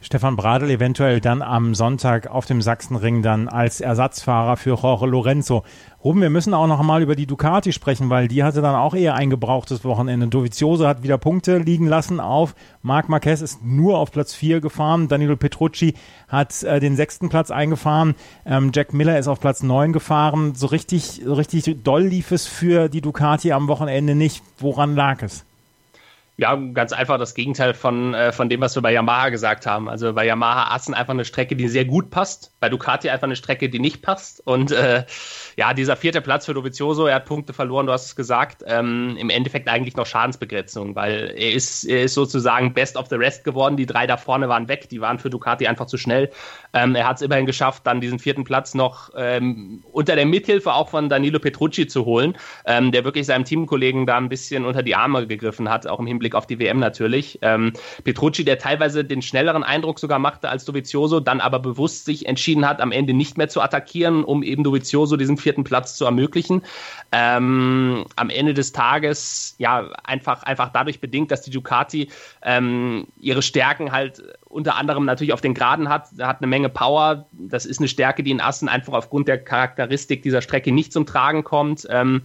Stefan Bradl eventuell dann am Sonntag auf dem Sachsenring dann als Ersatzfahrer für Jorge Lorenzo. Ruben, wir müssen auch noch mal über die Ducati sprechen, weil die hatte dann auch eher ein gebrauchtes Wochenende. Dovizioso hat wieder Punkte liegen lassen auf. Marc Marquez ist nur auf Platz 4 gefahren. Danilo Petrucci hat äh, den sechsten Platz eingefahren. Ähm, Jack Miller ist auf Platz 9 gefahren. So richtig, so richtig doll lief es für die Ducati am Wochenende nicht. Woran lag es? Ja, ganz einfach das Gegenteil von, äh, von dem, was wir bei Yamaha gesagt haben. Also bei Yamaha Assen einfach eine Strecke, die sehr gut passt, bei Ducati einfach eine Strecke, die nicht passt. Und äh, ja, dieser vierte Platz für Dovizioso, er hat Punkte verloren, du hast es gesagt, ähm, im Endeffekt eigentlich noch Schadensbegrenzung, weil er ist, er ist sozusagen Best of the Rest geworden. Die drei da vorne waren weg, die waren für Ducati einfach zu schnell. Ähm, er hat es immerhin geschafft, dann diesen vierten Platz noch ähm, unter der Mithilfe auch von Danilo Petrucci zu holen, ähm, der wirklich seinem Teamkollegen da ein bisschen unter die Arme gegriffen hat, auch im Hinblick auf die WM natürlich. Ähm, Petrucci, der teilweise den schnelleren Eindruck sogar machte als Dovizioso, dann aber bewusst sich entschieden hat, am Ende nicht mehr zu attackieren, um eben Dovizioso diesen vierten Platz zu ermöglichen. Ähm, am Ende des Tages, ja, einfach, einfach dadurch bedingt, dass die Ducati ähm, ihre Stärken halt unter anderem natürlich auf den Geraden hat, hat eine Menge Power. Das ist eine Stärke, die in Assen einfach aufgrund der Charakteristik dieser Strecke nicht zum Tragen kommt. Ähm,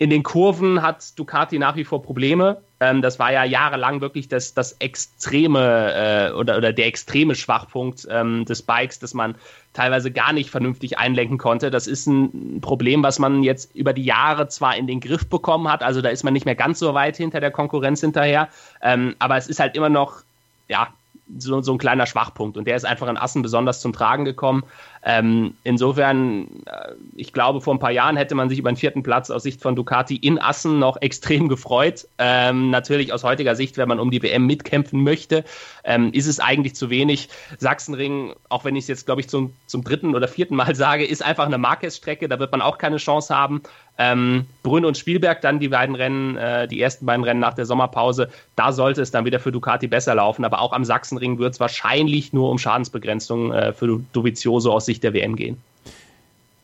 in den Kurven hat Ducati nach wie vor Probleme. Ähm, das war ja jahrelang wirklich das, das extreme äh, oder, oder der extreme Schwachpunkt ähm, des Bikes, dass man teilweise gar nicht vernünftig einlenken konnte. Das ist ein Problem, was man jetzt über die Jahre zwar in den Griff bekommen hat, also da ist man nicht mehr ganz so weit hinter der Konkurrenz hinterher, ähm, aber es ist halt immer noch ja, so, so ein kleiner Schwachpunkt und der ist einfach in Assen besonders zum Tragen gekommen. Ähm, insofern, äh, ich glaube, vor ein paar Jahren hätte man sich über einen vierten Platz aus Sicht von Ducati in Assen noch extrem gefreut. Ähm, natürlich aus heutiger Sicht, wenn man um die WM mitkämpfen möchte, ähm, ist es eigentlich zu wenig. Sachsenring, auch wenn ich es jetzt, glaube ich, zum, zum dritten oder vierten Mal sage, ist einfach eine Marquez-Strecke, da wird man auch keine Chance haben. Ähm, Brünn und Spielberg dann die beiden Rennen, äh, die ersten beiden Rennen nach der Sommerpause, da sollte es dann wieder für Ducati besser laufen. Aber auch am Sachsenring wird es wahrscheinlich nur um Schadensbegrenzung äh, für Dovizioso aus Sicht der WM gehen.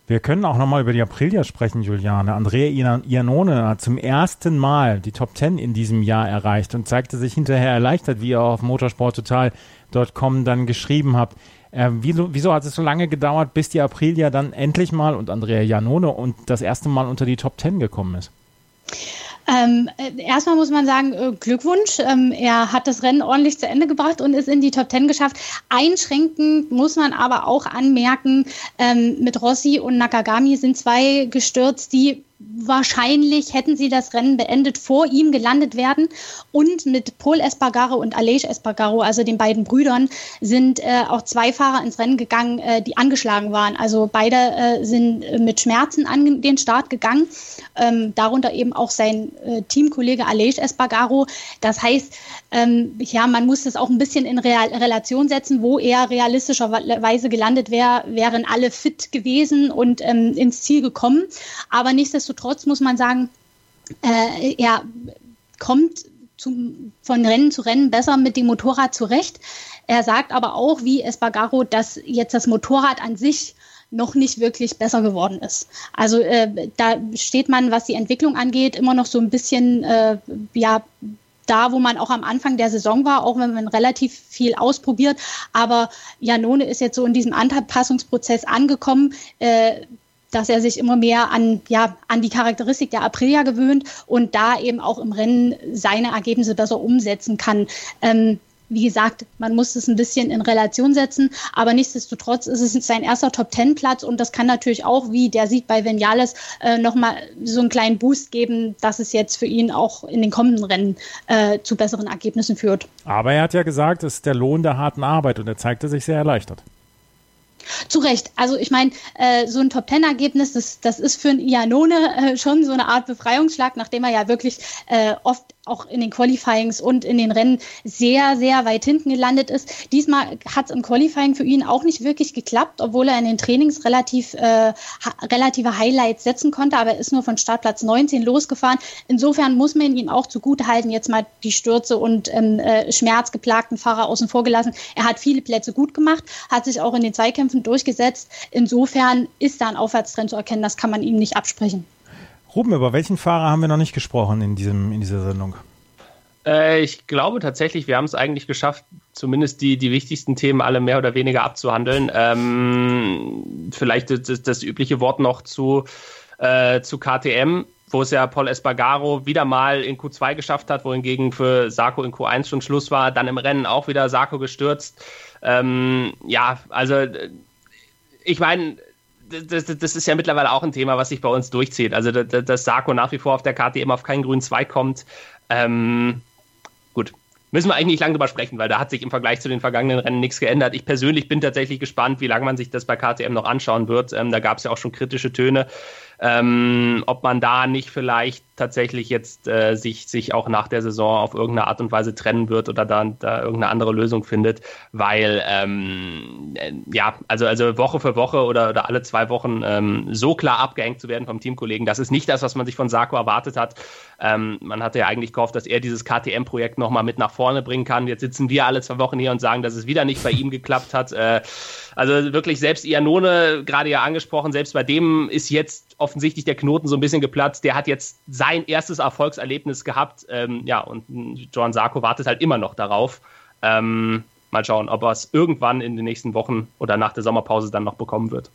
Wir können auch nochmal über die Aprilia sprechen, Juliane. Andrea Iannone hat zum ersten Mal die Top 10 in diesem Jahr erreicht und zeigte sich hinterher erleichtert, wie ihr auf motorsporttotal.com dann geschrieben habt. Äh, wieso, wieso, hat es so lange gedauert, bis die Aprilia dann endlich mal und Andrea Iannone und das erste Mal unter die Top 10 gekommen ist? Ähm, äh, erstmal muss man sagen, äh, Glückwunsch. Ähm, er hat das Rennen ordentlich zu Ende gebracht und ist in die Top Ten geschafft. Einschränkend muss man aber auch anmerken, ähm, mit Rossi und Nakagami sind zwei gestürzt, die wahrscheinlich hätten sie das Rennen beendet, vor ihm gelandet werden. Und mit Paul Espargaro und Aleix Espargaro, also den beiden Brüdern, sind äh, auch zwei Fahrer ins Rennen gegangen, äh, die angeschlagen waren. Also beide äh, sind mit Schmerzen an den Start gegangen. Ähm, darunter eben auch sein äh, Teamkollege Aleix Espargaro. Das heißt, ähm, ja, man muss das auch ein bisschen in Real Relation setzen, wo er realistischerweise gelandet wäre, wären alle fit gewesen und ähm, ins Ziel gekommen. Aber nichtsdestotrotz muss man sagen, äh, er kommt zum, von Rennen zu Rennen besser mit dem Motorrad zurecht. Er sagt aber auch, wie Espargaro, dass jetzt das Motorrad an sich noch nicht wirklich besser geworden ist. Also äh, da steht man, was die Entwicklung angeht, immer noch so ein bisschen äh, ja da, wo man auch am Anfang der Saison war, auch wenn man relativ viel ausprobiert. Aber Janone ist jetzt so in diesem Anpassungsprozess angekommen. Äh, dass er sich immer mehr an, ja, an die Charakteristik der Aprilia gewöhnt und da eben auch im Rennen seine Ergebnisse besser umsetzen kann. Ähm, wie gesagt, man muss es ein bisschen in Relation setzen, aber nichtsdestotrotz ist es sein erster Top-Ten-Platz und das kann natürlich auch, wie der Sieg bei Vinales, äh, nochmal so einen kleinen Boost geben, dass es jetzt für ihn auch in den kommenden Rennen äh, zu besseren Ergebnissen führt. Aber er hat ja gesagt, es ist der Lohn der harten Arbeit und er zeigte sich sehr erleichtert. Zu Recht. Also ich meine, äh, so ein Top-Ten-Ergebnis, das, das ist für einen Iannone äh, schon so eine Art Befreiungsschlag, nachdem er ja wirklich äh, oft auch in den Qualifyings und in den Rennen sehr, sehr weit hinten gelandet ist. Diesmal hat es im Qualifying für ihn auch nicht wirklich geklappt, obwohl er in den Trainings relativ äh, relative Highlights setzen konnte, aber er ist nur von Startplatz 19 losgefahren. Insofern muss man ihm auch zugutehalten, jetzt mal die Stürze und ähm, äh, schmerzgeplagten Fahrer außen vor gelassen. Er hat viele Plätze gut gemacht, hat sich auch in den Zweikämpfen durchgesetzt. Insofern ist da ein Aufwärtstrend zu erkennen, das kann man ihm nicht absprechen. Ruben, über welchen Fahrer haben wir noch nicht gesprochen in, diesem, in dieser Sendung? Äh, ich glaube tatsächlich, wir haben es eigentlich geschafft, zumindest die, die wichtigsten Themen alle mehr oder weniger abzuhandeln. Ähm, vielleicht das, das, übliche Wort noch zu, äh, zu KTM, wo es ja Paul Espargaro wieder mal in Q2 geschafft hat, wohingegen für Sarko in Q1 schon Schluss war. Dann im Rennen auch wieder Sarko gestürzt. Ähm, ja, also ich meine, das, das, ist ja mittlerweile auch ein Thema, was sich bei uns durchzieht. Also, dass, Sarko nach wie vor auf der Karte eben auf keinen grünen Zweig kommt. Ähm, gut, müssen wir eigentlich nicht lange drüber sprechen, weil da hat sich im Vergleich zu den vergangenen Rennen nichts geändert. Ich persönlich bin tatsächlich gespannt, wie lange man sich das bei KTM noch anschauen wird. Ähm, da gab es ja auch schon kritische Töne, ähm, ob man da nicht vielleicht tatsächlich jetzt äh, sich, sich auch nach der Saison auf irgendeine Art und Weise trennen wird oder da, da irgendeine andere Lösung findet, weil ähm, äh, ja, also, also Woche für Woche oder, oder alle zwei Wochen ähm, so klar abgehängt zu werden vom Teamkollegen, das ist nicht das, was man sich von Sarko erwartet hat. Ähm, man hatte ja eigentlich gehofft, dass er dieses KTM-Projekt nochmal mit nach vorne bringen kann. Jetzt sitzen wir alle zwei Wochen hier und sagen, dass es wieder nicht bei ihm geklappt hat. Äh, also wirklich selbst Ianone, gerade ja angesprochen, selbst bei dem ist jetzt offensichtlich der Knoten so ein bisschen geplatzt. Der hat jetzt sein erstes Erfolgserlebnis gehabt. Ähm, ja, und John Sarko wartet halt immer noch darauf. Ähm, mal schauen, ob er es irgendwann in den nächsten Wochen oder nach der Sommerpause dann noch bekommen wird.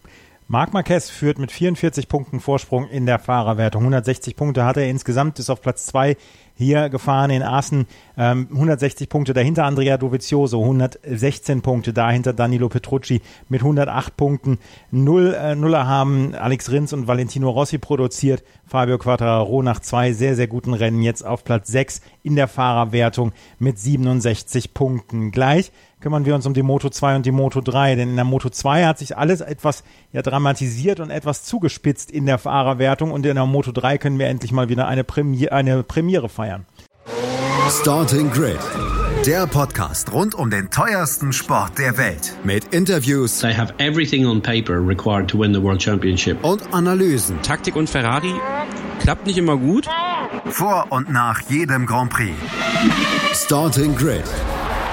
Marc Marquez führt mit 44 Punkten Vorsprung in der Fahrerwertung. 160 Punkte hat er insgesamt, ist auf Platz 2 hier gefahren in Assen. Ähm, 160 Punkte dahinter Andrea Dovizioso, 116 Punkte dahinter Danilo Petrucci mit 108 Punkten. Null, äh, Nuller haben Alex Rins und Valentino Rossi produziert. Fabio Quattararo nach zwei sehr, sehr guten Rennen jetzt auf Platz 6 in der Fahrerwertung mit 67 Punkten. Gleich kümmern wir uns um die Moto 2 und die Moto 3, denn in der Moto 2 hat sich alles etwas ja dramatisiert und etwas zugespitzt in der Fahrerwertung und in der Moto 3 können wir endlich mal wieder eine, Premiere, eine Premiere feiern. Starting Grid. Der Podcast rund um den teuersten Sport der Welt. Mit Interviews. They have everything on paper required to win the World Championship. Und Analysen. Taktik und Ferrari klappt nicht immer gut. Vor und nach jedem Grand Prix. Starting Grid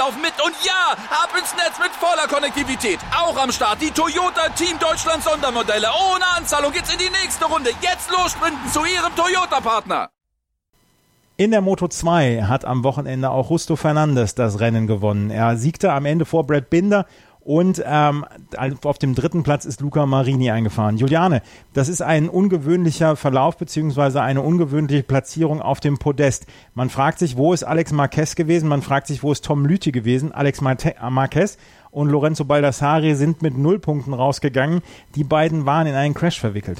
laufen mit. Und ja, ab ins Netz mit voller Konnektivität. Auch am Start die Toyota Team Deutschland Sondermodelle. Ohne Anzahlung geht's in die nächste Runde. Jetzt los sprinten zu Ihrem Toyota-Partner. In der Moto 2 hat am Wochenende auch Justo Fernandes das Rennen gewonnen. Er siegte am Ende vor Brad Binder und ähm, auf dem dritten Platz ist Luca Marini eingefahren. Juliane, das ist ein ungewöhnlicher Verlauf beziehungsweise eine ungewöhnliche Platzierung auf dem Podest. Man fragt sich, wo ist Alex Marquez gewesen? Man fragt sich, wo ist Tom Lüthi gewesen? Alex Marquez und Lorenzo Baldassari sind mit Nullpunkten rausgegangen. Die beiden waren in einen Crash verwickelt.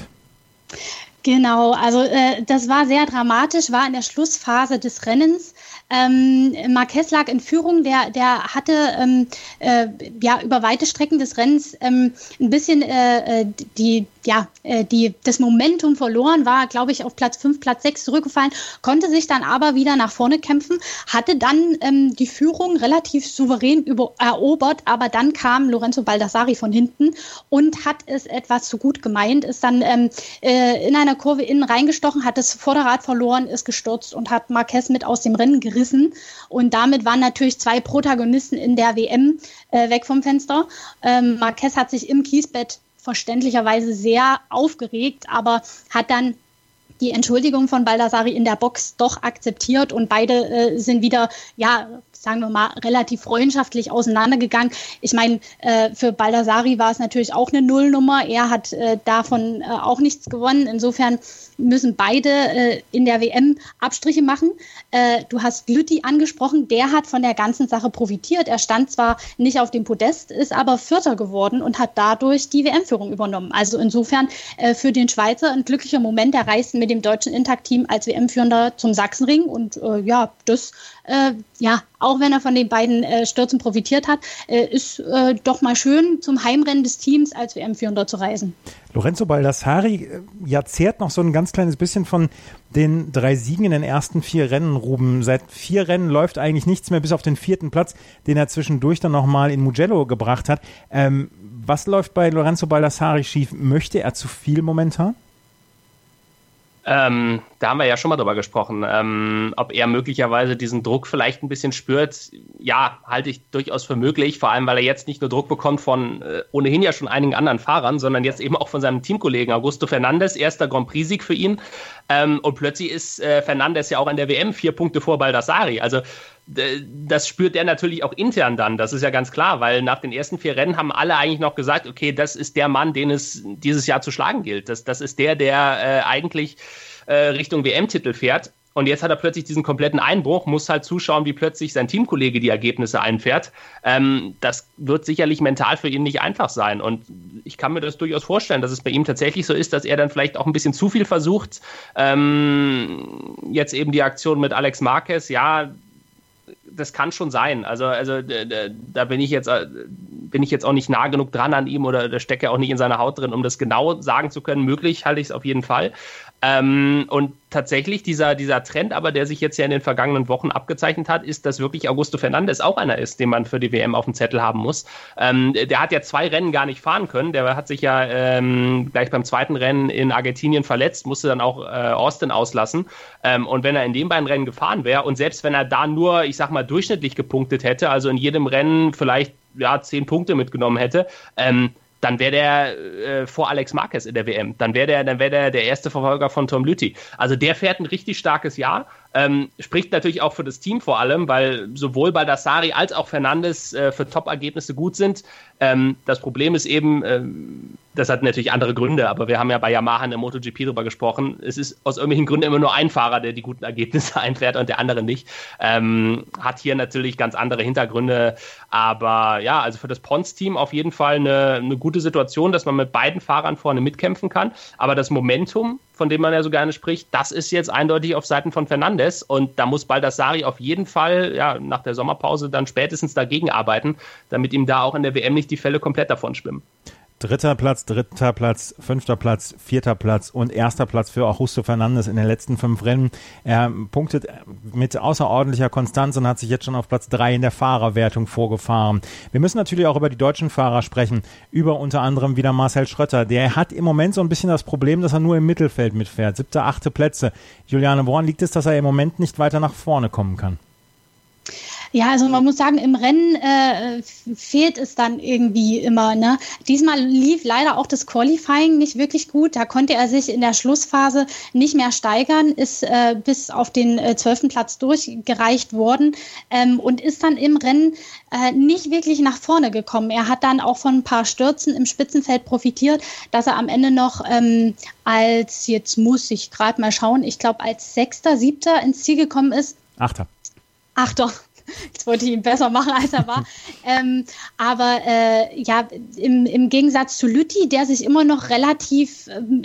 Genau, also äh, das war sehr dramatisch, war in der Schlussphase des Rennens. Ähm, Marquez lag in Führung, der, der hatte ähm, äh, ja über weite Strecken des Rennens ähm, ein bisschen äh, äh die, ja, äh, die, das Momentum verloren, war, glaube ich, auf Platz 5, Platz 6 zurückgefallen, konnte sich dann aber wieder nach vorne kämpfen, hatte dann ähm, die Führung relativ souverän über, erobert, aber dann kam Lorenzo Baldassari von hinten und hat es etwas zu gut gemeint, ist dann ähm, äh, in einer Kurve innen reingestochen, hat das Vorderrad verloren, ist gestürzt und hat Marquez mit aus dem Rennen gerissen gerissen. Und damit waren natürlich zwei Protagonisten in der WM äh, weg vom Fenster. Ähm, Marquez hat sich im Kiesbett verständlicherweise sehr aufgeregt, aber hat dann die Entschuldigung von Baldassari in der Box doch akzeptiert und beide äh, sind wieder, ja, sagen wir mal, relativ freundschaftlich auseinandergegangen. Ich meine, äh, für Baldassari war es natürlich auch eine Nullnummer. Er hat äh, davon äh, auch nichts gewonnen. Insofern müssen beide äh, in der WM Abstriche machen. Äh, du hast Lütti angesprochen, der hat von der ganzen Sache profitiert. Er stand zwar nicht auf dem Podest, ist aber Vierter geworden und hat dadurch die WM-Führung übernommen. Also insofern äh, für den Schweizer ein glücklicher Moment. Er reist mit dem deutschen Intact-Team als WM-Führender zum Sachsenring und äh, ja, das äh, ja, auch wenn er von den beiden äh, Stürzen profitiert hat, äh, ist äh, doch mal schön zum Heimrennen des Teams als WM-Führender zu reisen. Lorenzo Baldassari äh, ja zehrt noch so ein ganz kleines bisschen von den drei Siegen in den ersten vier Rennen, Ruben. Seit vier Rennen läuft eigentlich nichts mehr bis auf den vierten Platz, den er zwischendurch dann nochmal in Mugello gebracht hat. Ähm, was läuft bei Lorenzo Baldassari schief? Möchte er zu viel momentan? Ähm, da haben wir ja schon mal drüber gesprochen, ähm, ob er möglicherweise diesen Druck vielleicht ein bisschen spürt. Ja, halte ich durchaus für möglich, vor allem weil er jetzt nicht nur Druck bekommt von äh, ohnehin ja schon einigen anderen Fahrern, sondern jetzt eben auch von seinem Teamkollegen Augusto Fernandes, erster Grand Prix-Sieg für ihn. Ähm, und plötzlich ist äh, Fernandes ja auch an der WM vier Punkte vor Baldassari. Also das spürt er natürlich auch intern dann, das ist ja ganz klar, weil nach den ersten vier Rennen haben alle eigentlich noch gesagt, okay, das ist der Mann, den es dieses Jahr zu schlagen gilt. Das, das ist der, der äh, eigentlich äh, Richtung WM-Titel fährt. Und jetzt hat er plötzlich diesen kompletten Einbruch, muss halt zuschauen, wie plötzlich sein Teamkollege die Ergebnisse einfährt. Ähm, das wird sicherlich mental für ihn nicht einfach sein. Und ich kann mir das durchaus vorstellen, dass es bei ihm tatsächlich so ist, dass er dann vielleicht auch ein bisschen zu viel versucht. Ähm, jetzt eben die Aktion mit Alex Marquez, ja, das kann schon sein. Also, also da bin ich jetzt äh, bin ich jetzt auch nicht nah genug dran an ihm oder da stecke auch nicht in seiner Haut drin, um das genau sagen zu können. Möglich halte ich es auf jeden Fall. Ähm, und tatsächlich dieser, dieser Trend aber, der sich jetzt ja in den vergangenen Wochen abgezeichnet hat, ist, dass wirklich Augusto Fernandes auch einer ist, den man für die WM auf dem Zettel haben muss. Ähm, der hat ja zwei Rennen gar nicht fahren können. Der hat sich ja ähm, gleich beim zweiten Rennen in Argentinien verletzt, musste dann auch äh, Austin auslassen. Ähm, und wenn er in den beiden Rennen gefahren wäre und selbst wenn er da nur, ich sag mal, durchschnittlich gepunktet hätte, also in jedem Rennen vielleicht ja, zehn Punkte mitgenommen hätte, ähm, dann wäre der äh, vor Alex Marquez in der WM. Dann wäre der, dann wäre der der erste Verfolger von Tom Lüthi. Also der fährt ein richtig starkes Jahr. Ähm, spricht natürlich auch für das Team vor allem, weil sowohl Baldassari als auch Fernandes äh, für Top-Ergebnisse gut sind. Ähm, das Problem ist eben, ähm, das hat natürlich andere Gründe, aber wir haben ja bei Yamaha in der MotoGP drüber gesprochen. Es ist aus irgendwelchen Gründen immer nur ein Fahrer, der die guten Ergebnisse einfährt und der andere nicht. Ähm, hat hier natürlich ganz andere Hintergründe. Aber ja, also für das Pons-Team auf jeden Fall eine, eine gute Situation, dass man mit beiden Fahrern vorne mitkämpfen kann. Aber das Momentum von dem man ja so gerne spricht, das ist jetzt eindeutig auf Seiten von Fernandes und da muss Baldassari auf jeden Fall ja, nach der Sommerpause dann spätestens dagegen arbeiten, damit ihm da auch in der WM nicht die Fälle komplett davon schwimmen. Dritter Platz, dritter Platz, fünfter Platz, vierter Platz und erster Platz für Augusto Fernandes in den letzten fünf Rennen. Er punktet mit außerordentlicher Konstanz und hat sich jetzt schon auf Platz drei in der Fahrerwertung vorgefahren. Wir müssen natürlich auch über die deutschen Fahrer sprechen, über unter anderem wieder Marcel Schrötter. Der hat im Moment so ein bisschen das Problem, dass er nur im Mittelfeld mitfährt. Siebte, achte Plätze. Juliane, woran liegt es, dass er im Moment nicht weiter nach vorne kommen kann? Ja, also man muss sagen, im Rennen äh, fehlt es dann irgendwie immer. Ne? Diesmal lief leider auch das Qualifying nicht wirklich gut. Da konnte er sich in der Schlussphase nicht mehr steigern, ist äh, bis auf den äh, zwölften äh, Platz durchgereicht worden ähm, und ist dann im Rennen äh, nicht wirklich nach vorne gekommen. Er hat dann auch von ein paar Stürzen im Spitzenfeld profitiert, dass er am Ende noch ähm, als, jetzt muss ich gerade mal schauen, ich glaube als Sechster, Siebter ins Ziel gekommen ist. Achter. Achter, Jetzt wollte ich ihn besser machen, als er war. ähm, aber äh, ja, im, im Gegensatz zu Lütti, der sich immer noch relativ ähm,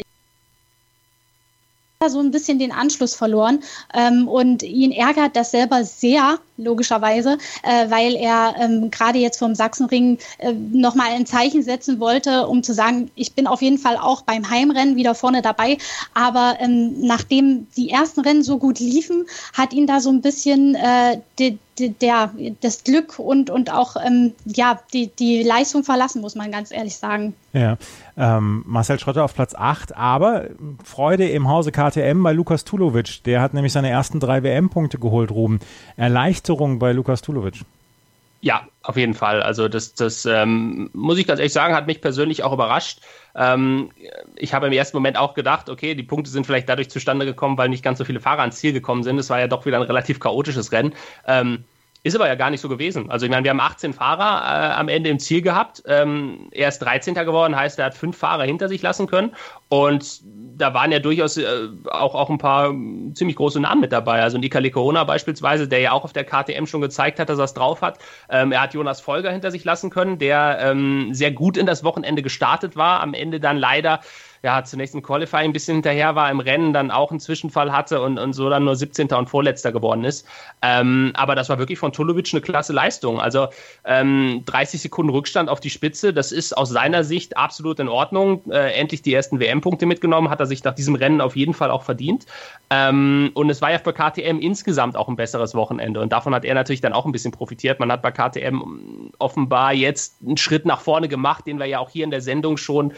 so ein bisschen den Anschluss verloren ähm, und ihn ärgert das selber sehr, logischerweise, äh, weil er ähm, gerade jetzt vom Sachsenring äh, nochmal ein Zeichen setzen wollte, um zu sagen, ich bin auf jeden Fall auch beim Heimrennen wieder vorne dabei. Aber ähm, nachdem die ersten Rennen so gut liefen, hat ihn da so ein bisschen äh, die, der, das Glück und, und auch ähm, ja, die, die Leistung verlassen, muss man ganz ehrlich sagen. Ja, ähm, Marcel Schröter auf Platz 8, aber Freude im Hause KTM bei Lukas Tulovic. Der hat nämlich seine ersten drei WM-Punkte geholt, Ruben. Erleichterung bei Lukas Tulovic. Ja, auf jeden Fall. Also das, das ähm, muss ich ganz ehrlich sagen, hat mich persönlich auch überrascht. Ähm, ich habe im ersten Moment auch gedacht, okay, die Punkte sind vielleicht dadurch zustande gekommen, weil nicht ganz so viele Fahrer ans Ziel gekommen sind. Es war ja doch wieder ein relativ chaotisches Rennen. Ähm, ist aber ja gar nicht so gewesen. Also ich meine, wir haben 18 Fahrer äh, am Ende im Ziel gehabt. Ähm, er ist 13. geworden, heißt, er hat fünf Fahrer hinter sich lassen können. Und da waren ja durchaus äh, auch, auch ein paar ziemlich große Namen mit dabei. Also Nika Corona beispielsweise, der ja auch auf der KTM schon gezeigt hat, dass er es drauf hat. Ähm, er hat Jonas Folger hinter sich lassen können, der ähm, sehr gut in das Wochenende gestartet war, am Ende dann leider ja, zunächst im Qualifying ein bisschen hinterher war, im Rennen dann auch einen Zwischenfall hatte und, und so dann nur 17. und Vorletzter geworden ist. Ähm, aber das war wirklich von Tulovic eine klasse Leistung. Also ähm, 30 Sekunden Rückstand auf die Spitze, das ist aus seiner Sicht absolut in Ordnung. Äh, endlich die ersten WM-Punkte mitgenommen, hat er sich nach diesem Rennen auf jeden Fall auch verdient. Ähm, und es war ja für KTM insgesamt auch ein besseres Wochenende und davon hat er natürlich dann auch ein bisschen profitiert. Man hat bei KTM offenbar jetzt einen Schritt nach vorne gemacht, den wir ja auch hier in der Sendung schon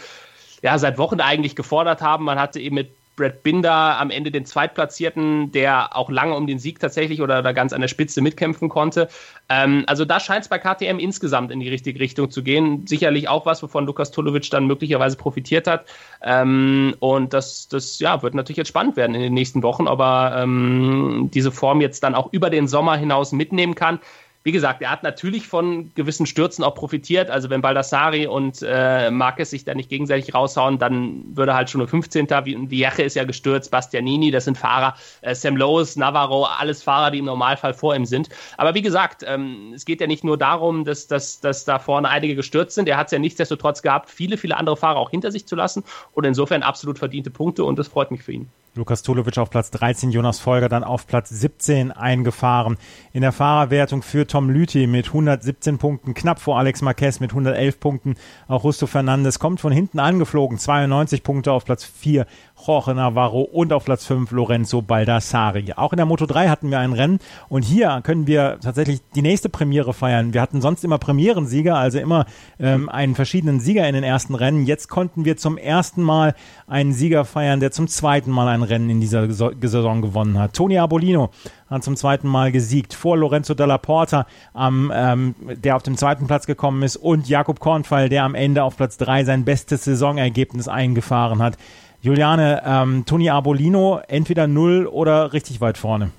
ja, seit Wochen eigentlich gefordert haben. Man hatte eben mit Brad Binder am Ende den Zweitplatzierten, der auch lange um den Sieg tatsächlich oder da ganz an der Spitze mitkämpfen konnte. Ähm, also da scheint es bei KTM insgesamt in die richtige Richtung zu gehen. Sicherlich auch was, wovon Lukas Tulovic dann möglicherweise profitiert hat. Ähm, und das, das ja, wird natürlich jetzt spannend werden in den nächsten Wochen, ob er ähm, diese Form jetzt dann auch über den Sommer hinaus mitnehmen kann wie gesagt, er hat natürlich von gewissen Stürzen auch profitiert. Also wenn Baldassari und äh, Marquez sich da nicht gegenseitig raushauen, dann würde halt schon nur 15. Vieche ist ja gestürzt, Bastianini, das sind Fahrer, äh, Sam Lowe's, Navarro, alles Fahrer, die im Normalfall vor ihm sind. Aber wie gesagt, ähm, es geht ja nicht nur darum, dass, dass, dass da vorne einige gestürzt sind. Er hat es ja nichtsdestotrotz gehabt, viele, viele andere Fahrer auch hinter sich zu lassen und insofern absolut verdiente Punkte und das freut mich für ihn. Lukas Tulovic auf Platz 13, Jonas Folger dann auf Platz 17 eingefahren. In der Fahrerwertung für Tom Lüthi mit 117 Punkten, knapp vor Alex Marquez mit 111 Punkten. Auch Rusto Fernandes kommt von hinten angeflogen, 92 Punkte auf Platz 4. Jorge Navarro und auf Platz 5 Lorenzo Baldassari. Auch in der Moto 3 hatten wir ein Rennen und hier können wir tatsächlich die nächste Premiere feiern. Wir hatten sonst immer Premierensieger, also immer ähm, einen verschiedenen Sieger in den ersten Rennen. Jetzt konnten wir zum ersten Mal einen Sieger feiern, der zum zweiten Mal ein Rennen in dieser Saison gewonnen hat. Toni Abolino hat zum zweiten Mal gesiegt vor Lorenzo Della Porta, am, ähm, der auf dem zweiten Platz gekommen ist und Jakob Kornfall, der am Ende auf Platz 3 sein bestes Saisonergebnis eingefahren hat. Juliane, ähm, Toni Arbolino entweder null oder richtig weit vorne.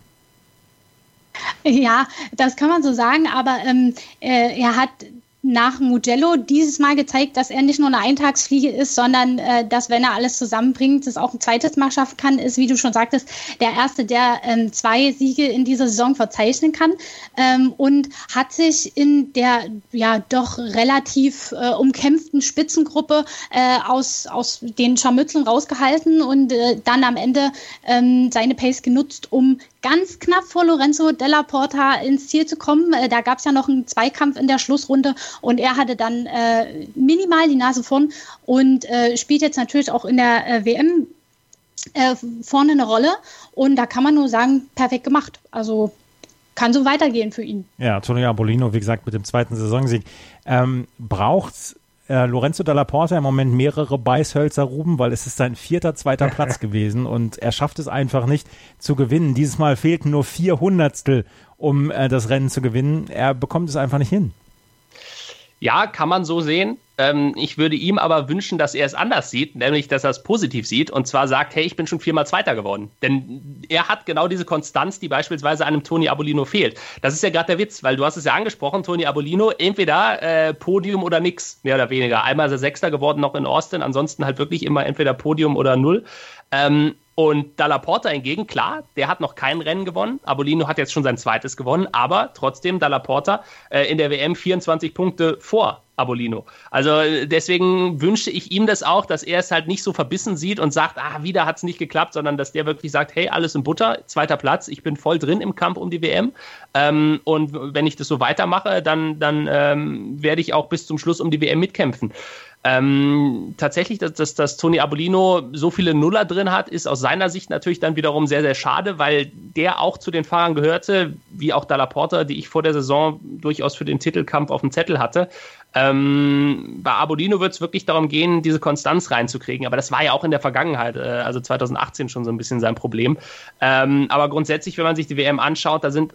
Ja, das kann man so sagen, aber ähm, äh, er hat nach Mugello dieses Mal gezeigt, dass er nicht nur eine Eintagsfliege ist, sondern äh, dass, wenn er alles zusammenbringt, es auch ein zweites Mal schaffen kann, ist, wie du schon sagtest, der Erste, der ähm, zwei Siege in dieser Saison verzeichnen kann ähm, und hat sich in der ja doch relativ äh, umkämpften Spitzengruppe äh, aus, aus den Scharmützeln rausgehalten und äh, dann am Ende ähm, seine Pace genutzt, um ganz knapp vor Lorenzo Della Porta ins Ziel zu kommen. Äh, da gab es ja noch einen Zweikampf in der Schlussrunde und er hatte dann äh, minimal die Nase vorn und äh, spielt jetzt natürlich auch in der äh, WM äh, vorne eine Rolle. Und da kann man nur sagen, perfekt gemacht. Also kann so weitergehen für ihn. Ja, Tony Abolino, wie gesagt, mit dem zweiten Saisonsieg. Ähm, Braucht äh, Lorenzo Dalla Porta im Moment mehrere Beißhölzer ruben, weil es ist sein vierter, zweiter Platz gewesen und er schafft es einfach nicht zu gewinnen. Dieses Mal fehlten nur vier Hundertstel, um äh, das Rennen zu gewinnen. Er bekommt es einfach nicht hin. Ja, kann man so sehen. Ähm, ich würde ihm aber wünschen, dass er es anders sieht, nämlich dass er es positiv sieht und zwar sagt, hey, ich bin schon viermal Zweiter geworden. Denn er hat genau diese Konstanz, die beispielsweise einem Toni Abolino fehlt. Das ist ja gerade der Witz, weil du hast es ja angesprochen, Toni Abolino, entweder äh, Podium oder nix, mehr oder weniger. Einmal ist er Sechster geworden noch in Austin, ansonsten halt wirklich immer entweder Podium oder Null. Ähm, und Dalla Porta hingegen, klar, der hat noch kein Rennen gewonnen. Abolino hat jetzt schon sein zweites gewonnen, aber trotzdem Dalla Porta äh, in der WM 24 Punkte vor Abolino. Also äh, deswegen wünsche ich ihm das auch, dass er es halt nicht so verbissen sieht und sagt, ah, wieder hat es nicht geklappt, sondern dass der wirklich sagt, hey, alles in Butter, zweiter Platz, ich bin voll drin im Kampf um die WM. Ähm, und wenn ich das so weitermache, dann, dann ähm, werde ich auch bis zum Schluss um die WM mitkämpfen. Ähm, tatsächlich, dass, dass, dass Tony Abolino so viele Nuller drin hat, ist aus seiner Sicht natürlich dann wiederum sehr, sehr schade, weil der auch zu den Fahrern gehörte, wie auch Dalla Porta, die ich vor der Saison durchaus für den Titelkampf auf dem Zettel hatte. Ähm, bei Abolino wird es wirklich darum gehen, diese Konstanz reinzukriegen. Aber das war ja auch in der Vergangenheit, äh, also 2018 schon so ein bisschen sein Problem. Ähm, aber grundsätzlich, wenn man sich die WM anschaut, da sind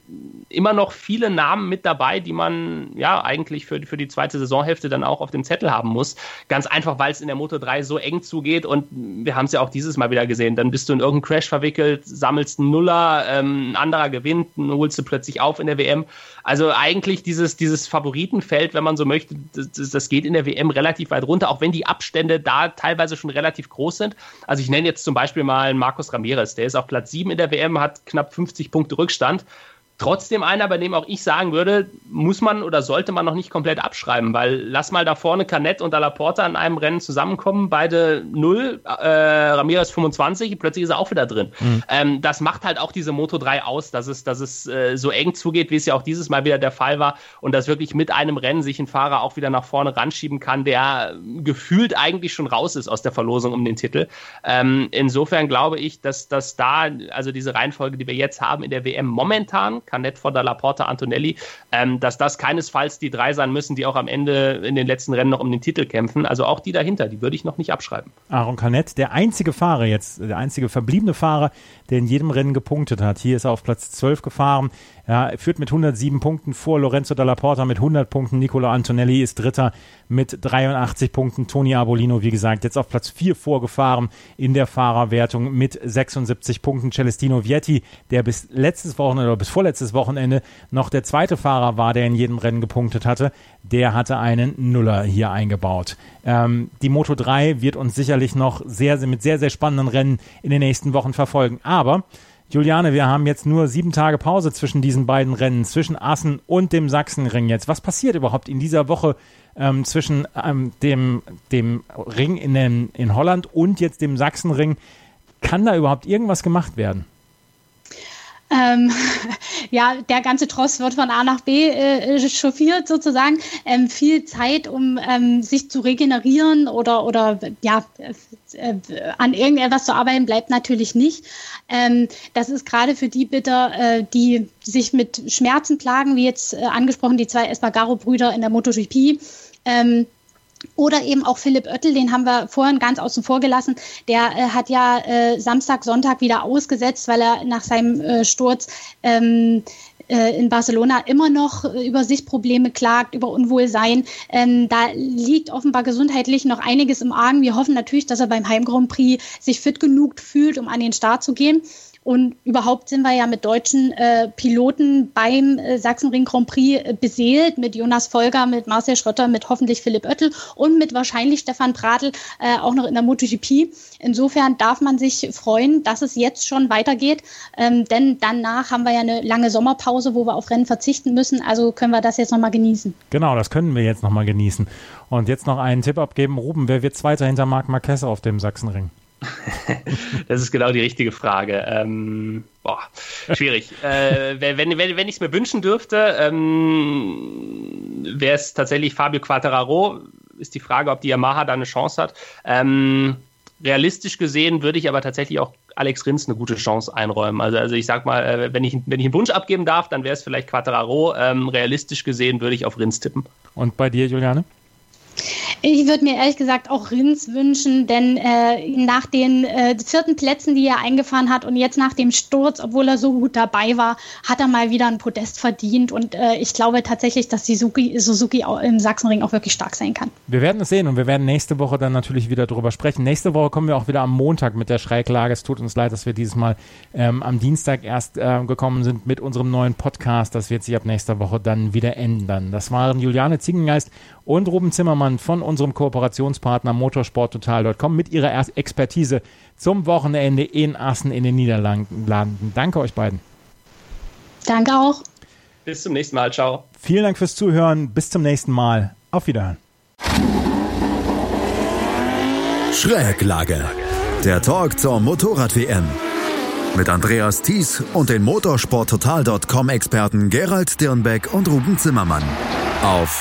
immer noch viele Namen mit dabei, die man ja eigentlich für, für die zweite Saisonhälfte dann auch auf dem Zettel haben muss. Ganz einfach, weil es in der Moto 3 so eng zugeht und wir haben es ja auch dieses Mal wieder gesehen. Dann bist du in irgendeinen Crash verwickelt, sammelst einen Nuller, ähm, ein anderer gewinnt, holst du plötzlich auf in der WM. Also eigentlich dieses, dieses Favoritenfeld, wenn man so möchte, das, das geht in der WM relativ weit runter, auch wenn die Abstände da teilweise schon relativ groß sind. Also ich nenne jetzt zum Beispiel mal Markus Ramirez, der ist auf Platz 7 in der WM, hat knapp 50 Punkte Rückstand trotzdem einer, bei dem auch ich sagen würde, muss man oder sollte man noch nicht komplett abschreiben, weil lass mal da vorne Canet und Porta in einem Rennen zusammenkommen, beide 0, äh, Ramirez 25, plötzlich ist er auch wieder drin. Mhm. Ähm, das macht halt auch diese Moto 3 aus, dass es, dass es äh, so eng zugeht, wie es ja auch dieses Mal wieder der Fall war und dass wirklich mit einem Rennen sich ein Fahrer auch wieder nach vorne ranschieben kann, der gefühlt eigentlich schon raus ist aus der Verlosung um den Titel. Ähm, insofern glaube ich, dass, dass da, also diese Reihenfolge, die wir jetzt haben in der WM momentan, Canet vor Dalla Porta Antonelli, ähm, dass das keinesfalls die drei sein müssen, die auch am Ende in den letzten Rennen noch um den Titel kämpfen. Also auch die dahinter, die würde ich noch nicht abschreiben. Aaron Canet, der einzige Fahrer jetzt, der einzige verbliebene Fahrer, der in jedem Rennen gepunktet hat. Hier ist er auf Platz 12 gefahren. Ja, führt mit 107 Punkten vor Lorenzo Dalla Porta mit 100 Punkten. Nicola Antonelli ist Dritter mit 83 Punkten. Toni Abolino, wie gesagt, jetzt auf Platz 4 vorgefahren in der Fahrerwertung mit 76 Punkten. Celestino Vietti, der bis letztes Wochenende oder bis vorletztes Wochenende noch der zweite Fahrer war, der in jedem Rennen gepunktet hatte, der hatte einen Nuller hier eingebaut. Ähm, die Moto 3 wird uns sicherlich noch sehr, sehr, mit sehr, sehr spannenden Rennen in den nächsten Wochen verfolgen. Aber Juliane, wir haben jetzt nur sieben Tage Pause zwischen diesen beiden Rennen, zwischen Assen und dem Sachsenring jetzt. Was passiert überhaupt in dieser Woche ähm, zwischen ähm, dem, dem Ring in, den, in Holland und jetzt dem Sachsenring? Kann da überhaupt irgendwas gemacht werden? Ähm, ja, der ganze Tross wird von A nach B äh, chauffiert sozusagen. Ähm, viel Zeit, um ähm, sich zu regenerieren oder, oder ja, äh, an irgendetwas zu arbeiten, bleibt natürlich nicht. Ähm, das ist gerade für die bitter, äh, die sich mit Schmerzen plagen, wie jetzt äh, angesprochen, die zwei Espargaro-Brüder in der MotoGP. Ähm, oder eben auch Philipp Oettel, den haben wir vorhin ganz außen vor gelassen. Der äh, hat ja äh, Samstag, Sonntag wieder ausgesetzt, weil er nach seinem äh, Sturz ähm, äh, in Barcelona immer noch äh, über Sichtprobleme klagt, über Unwohlsein. Ähm, da liegt offenbar gesundheitlich noch einiges im Argen. Wir hoffen natürlich, dass er beim Heim Grand Prix sich fit genug fühlt, um an den Start zu gehen. Und überhaupt sind wir ja mit deutschen äh, Piloten beim äh, Sachsenring Grand Prix äh, beseelt, mit Jonas Folger, mit Marcel Schrötter, mit hoffentlich Philipp Oettel und mit wahrscheinlich Stefan Pradl äh, auch noch in der MotoGP. Insofern darf man sich freuen, dass es jetzt schon weitergeht, ähm, denn danach haben wir ja eine lange Sommerpause, wo wir auf Rennen verzichten müssen. Also können wir das jetzt nochmal genießen. Genau, das können wir jetzt nochmal genießen. Und jetzt noch einen Tipp abgeben. Ruben, wer wird Zweiter hinter Marc Marquez auf dem Sachsenring? das ist genau die richtige Frage. Ähm, boah, schwierig. äh, wenn wenn, wenn ich es mir wünschen dürfte, ähm, wäre es tatsächlich Fabio Quattararo. Ist die Frage, ob die Yamaha da eine Chance hat. Ähm, realistisch gesehen würde ich aber tatsächlich auch Alex Rins eine gute Chance einräumen. Also, also ich sag mal, äh, wenn ich, wenn ich einen Wunsch abgeben darf, dann wäre es vielleicht Quattararo. Ähm, realistisch gesehen würde ich auf Rins tippen. Und bei dir, Juliane? Ich würde mir ehrlich gesagt auch Rins wünschen, denn äh, nach den äh, vierten Plätzen, die er eingefahren hat und jetzt nach dem Sturz, obwohl er so gut dabei war, hat er mal wieder ein Podest verdient und äh, ich glaube tatsächlich, dass Suzuki, Suzuki im Sachsenring auch wirklich stark sein kann. Wir werden es sehen und wir werden nächste Woche dann natürlich wieder drüber sprechen. Nächste Woche kommen wir auch wieder am Montag mit der Schräglage. Es tut uns leid, dass wir dieses Mal ähm, am Dienstag erst äh, gekommen sind mit unserem neuen Podcast. Das wird sich ab nächster Woche dann wieder ändern. Das waren Juliane Zingengeist und Ruben Zimmermann von unserem Kooperationspartner motorsporttotal.com mit ihrer Expertise zum Wochenende in Assen in den Niederlanden. Danke euch beiden. Danke auch. Bis zum nächsten Mal. Ciao. Vielen Dank fürs Zuhören. Bis zum nächsten Mal. Auf Wiederhören. Schräglage. Der Talk zur Motorrad-WM. Mit Andreas Thies und den motorsporttotal.com-Experten Gerald Dirnbeck und Ruben Zimmermann. Auf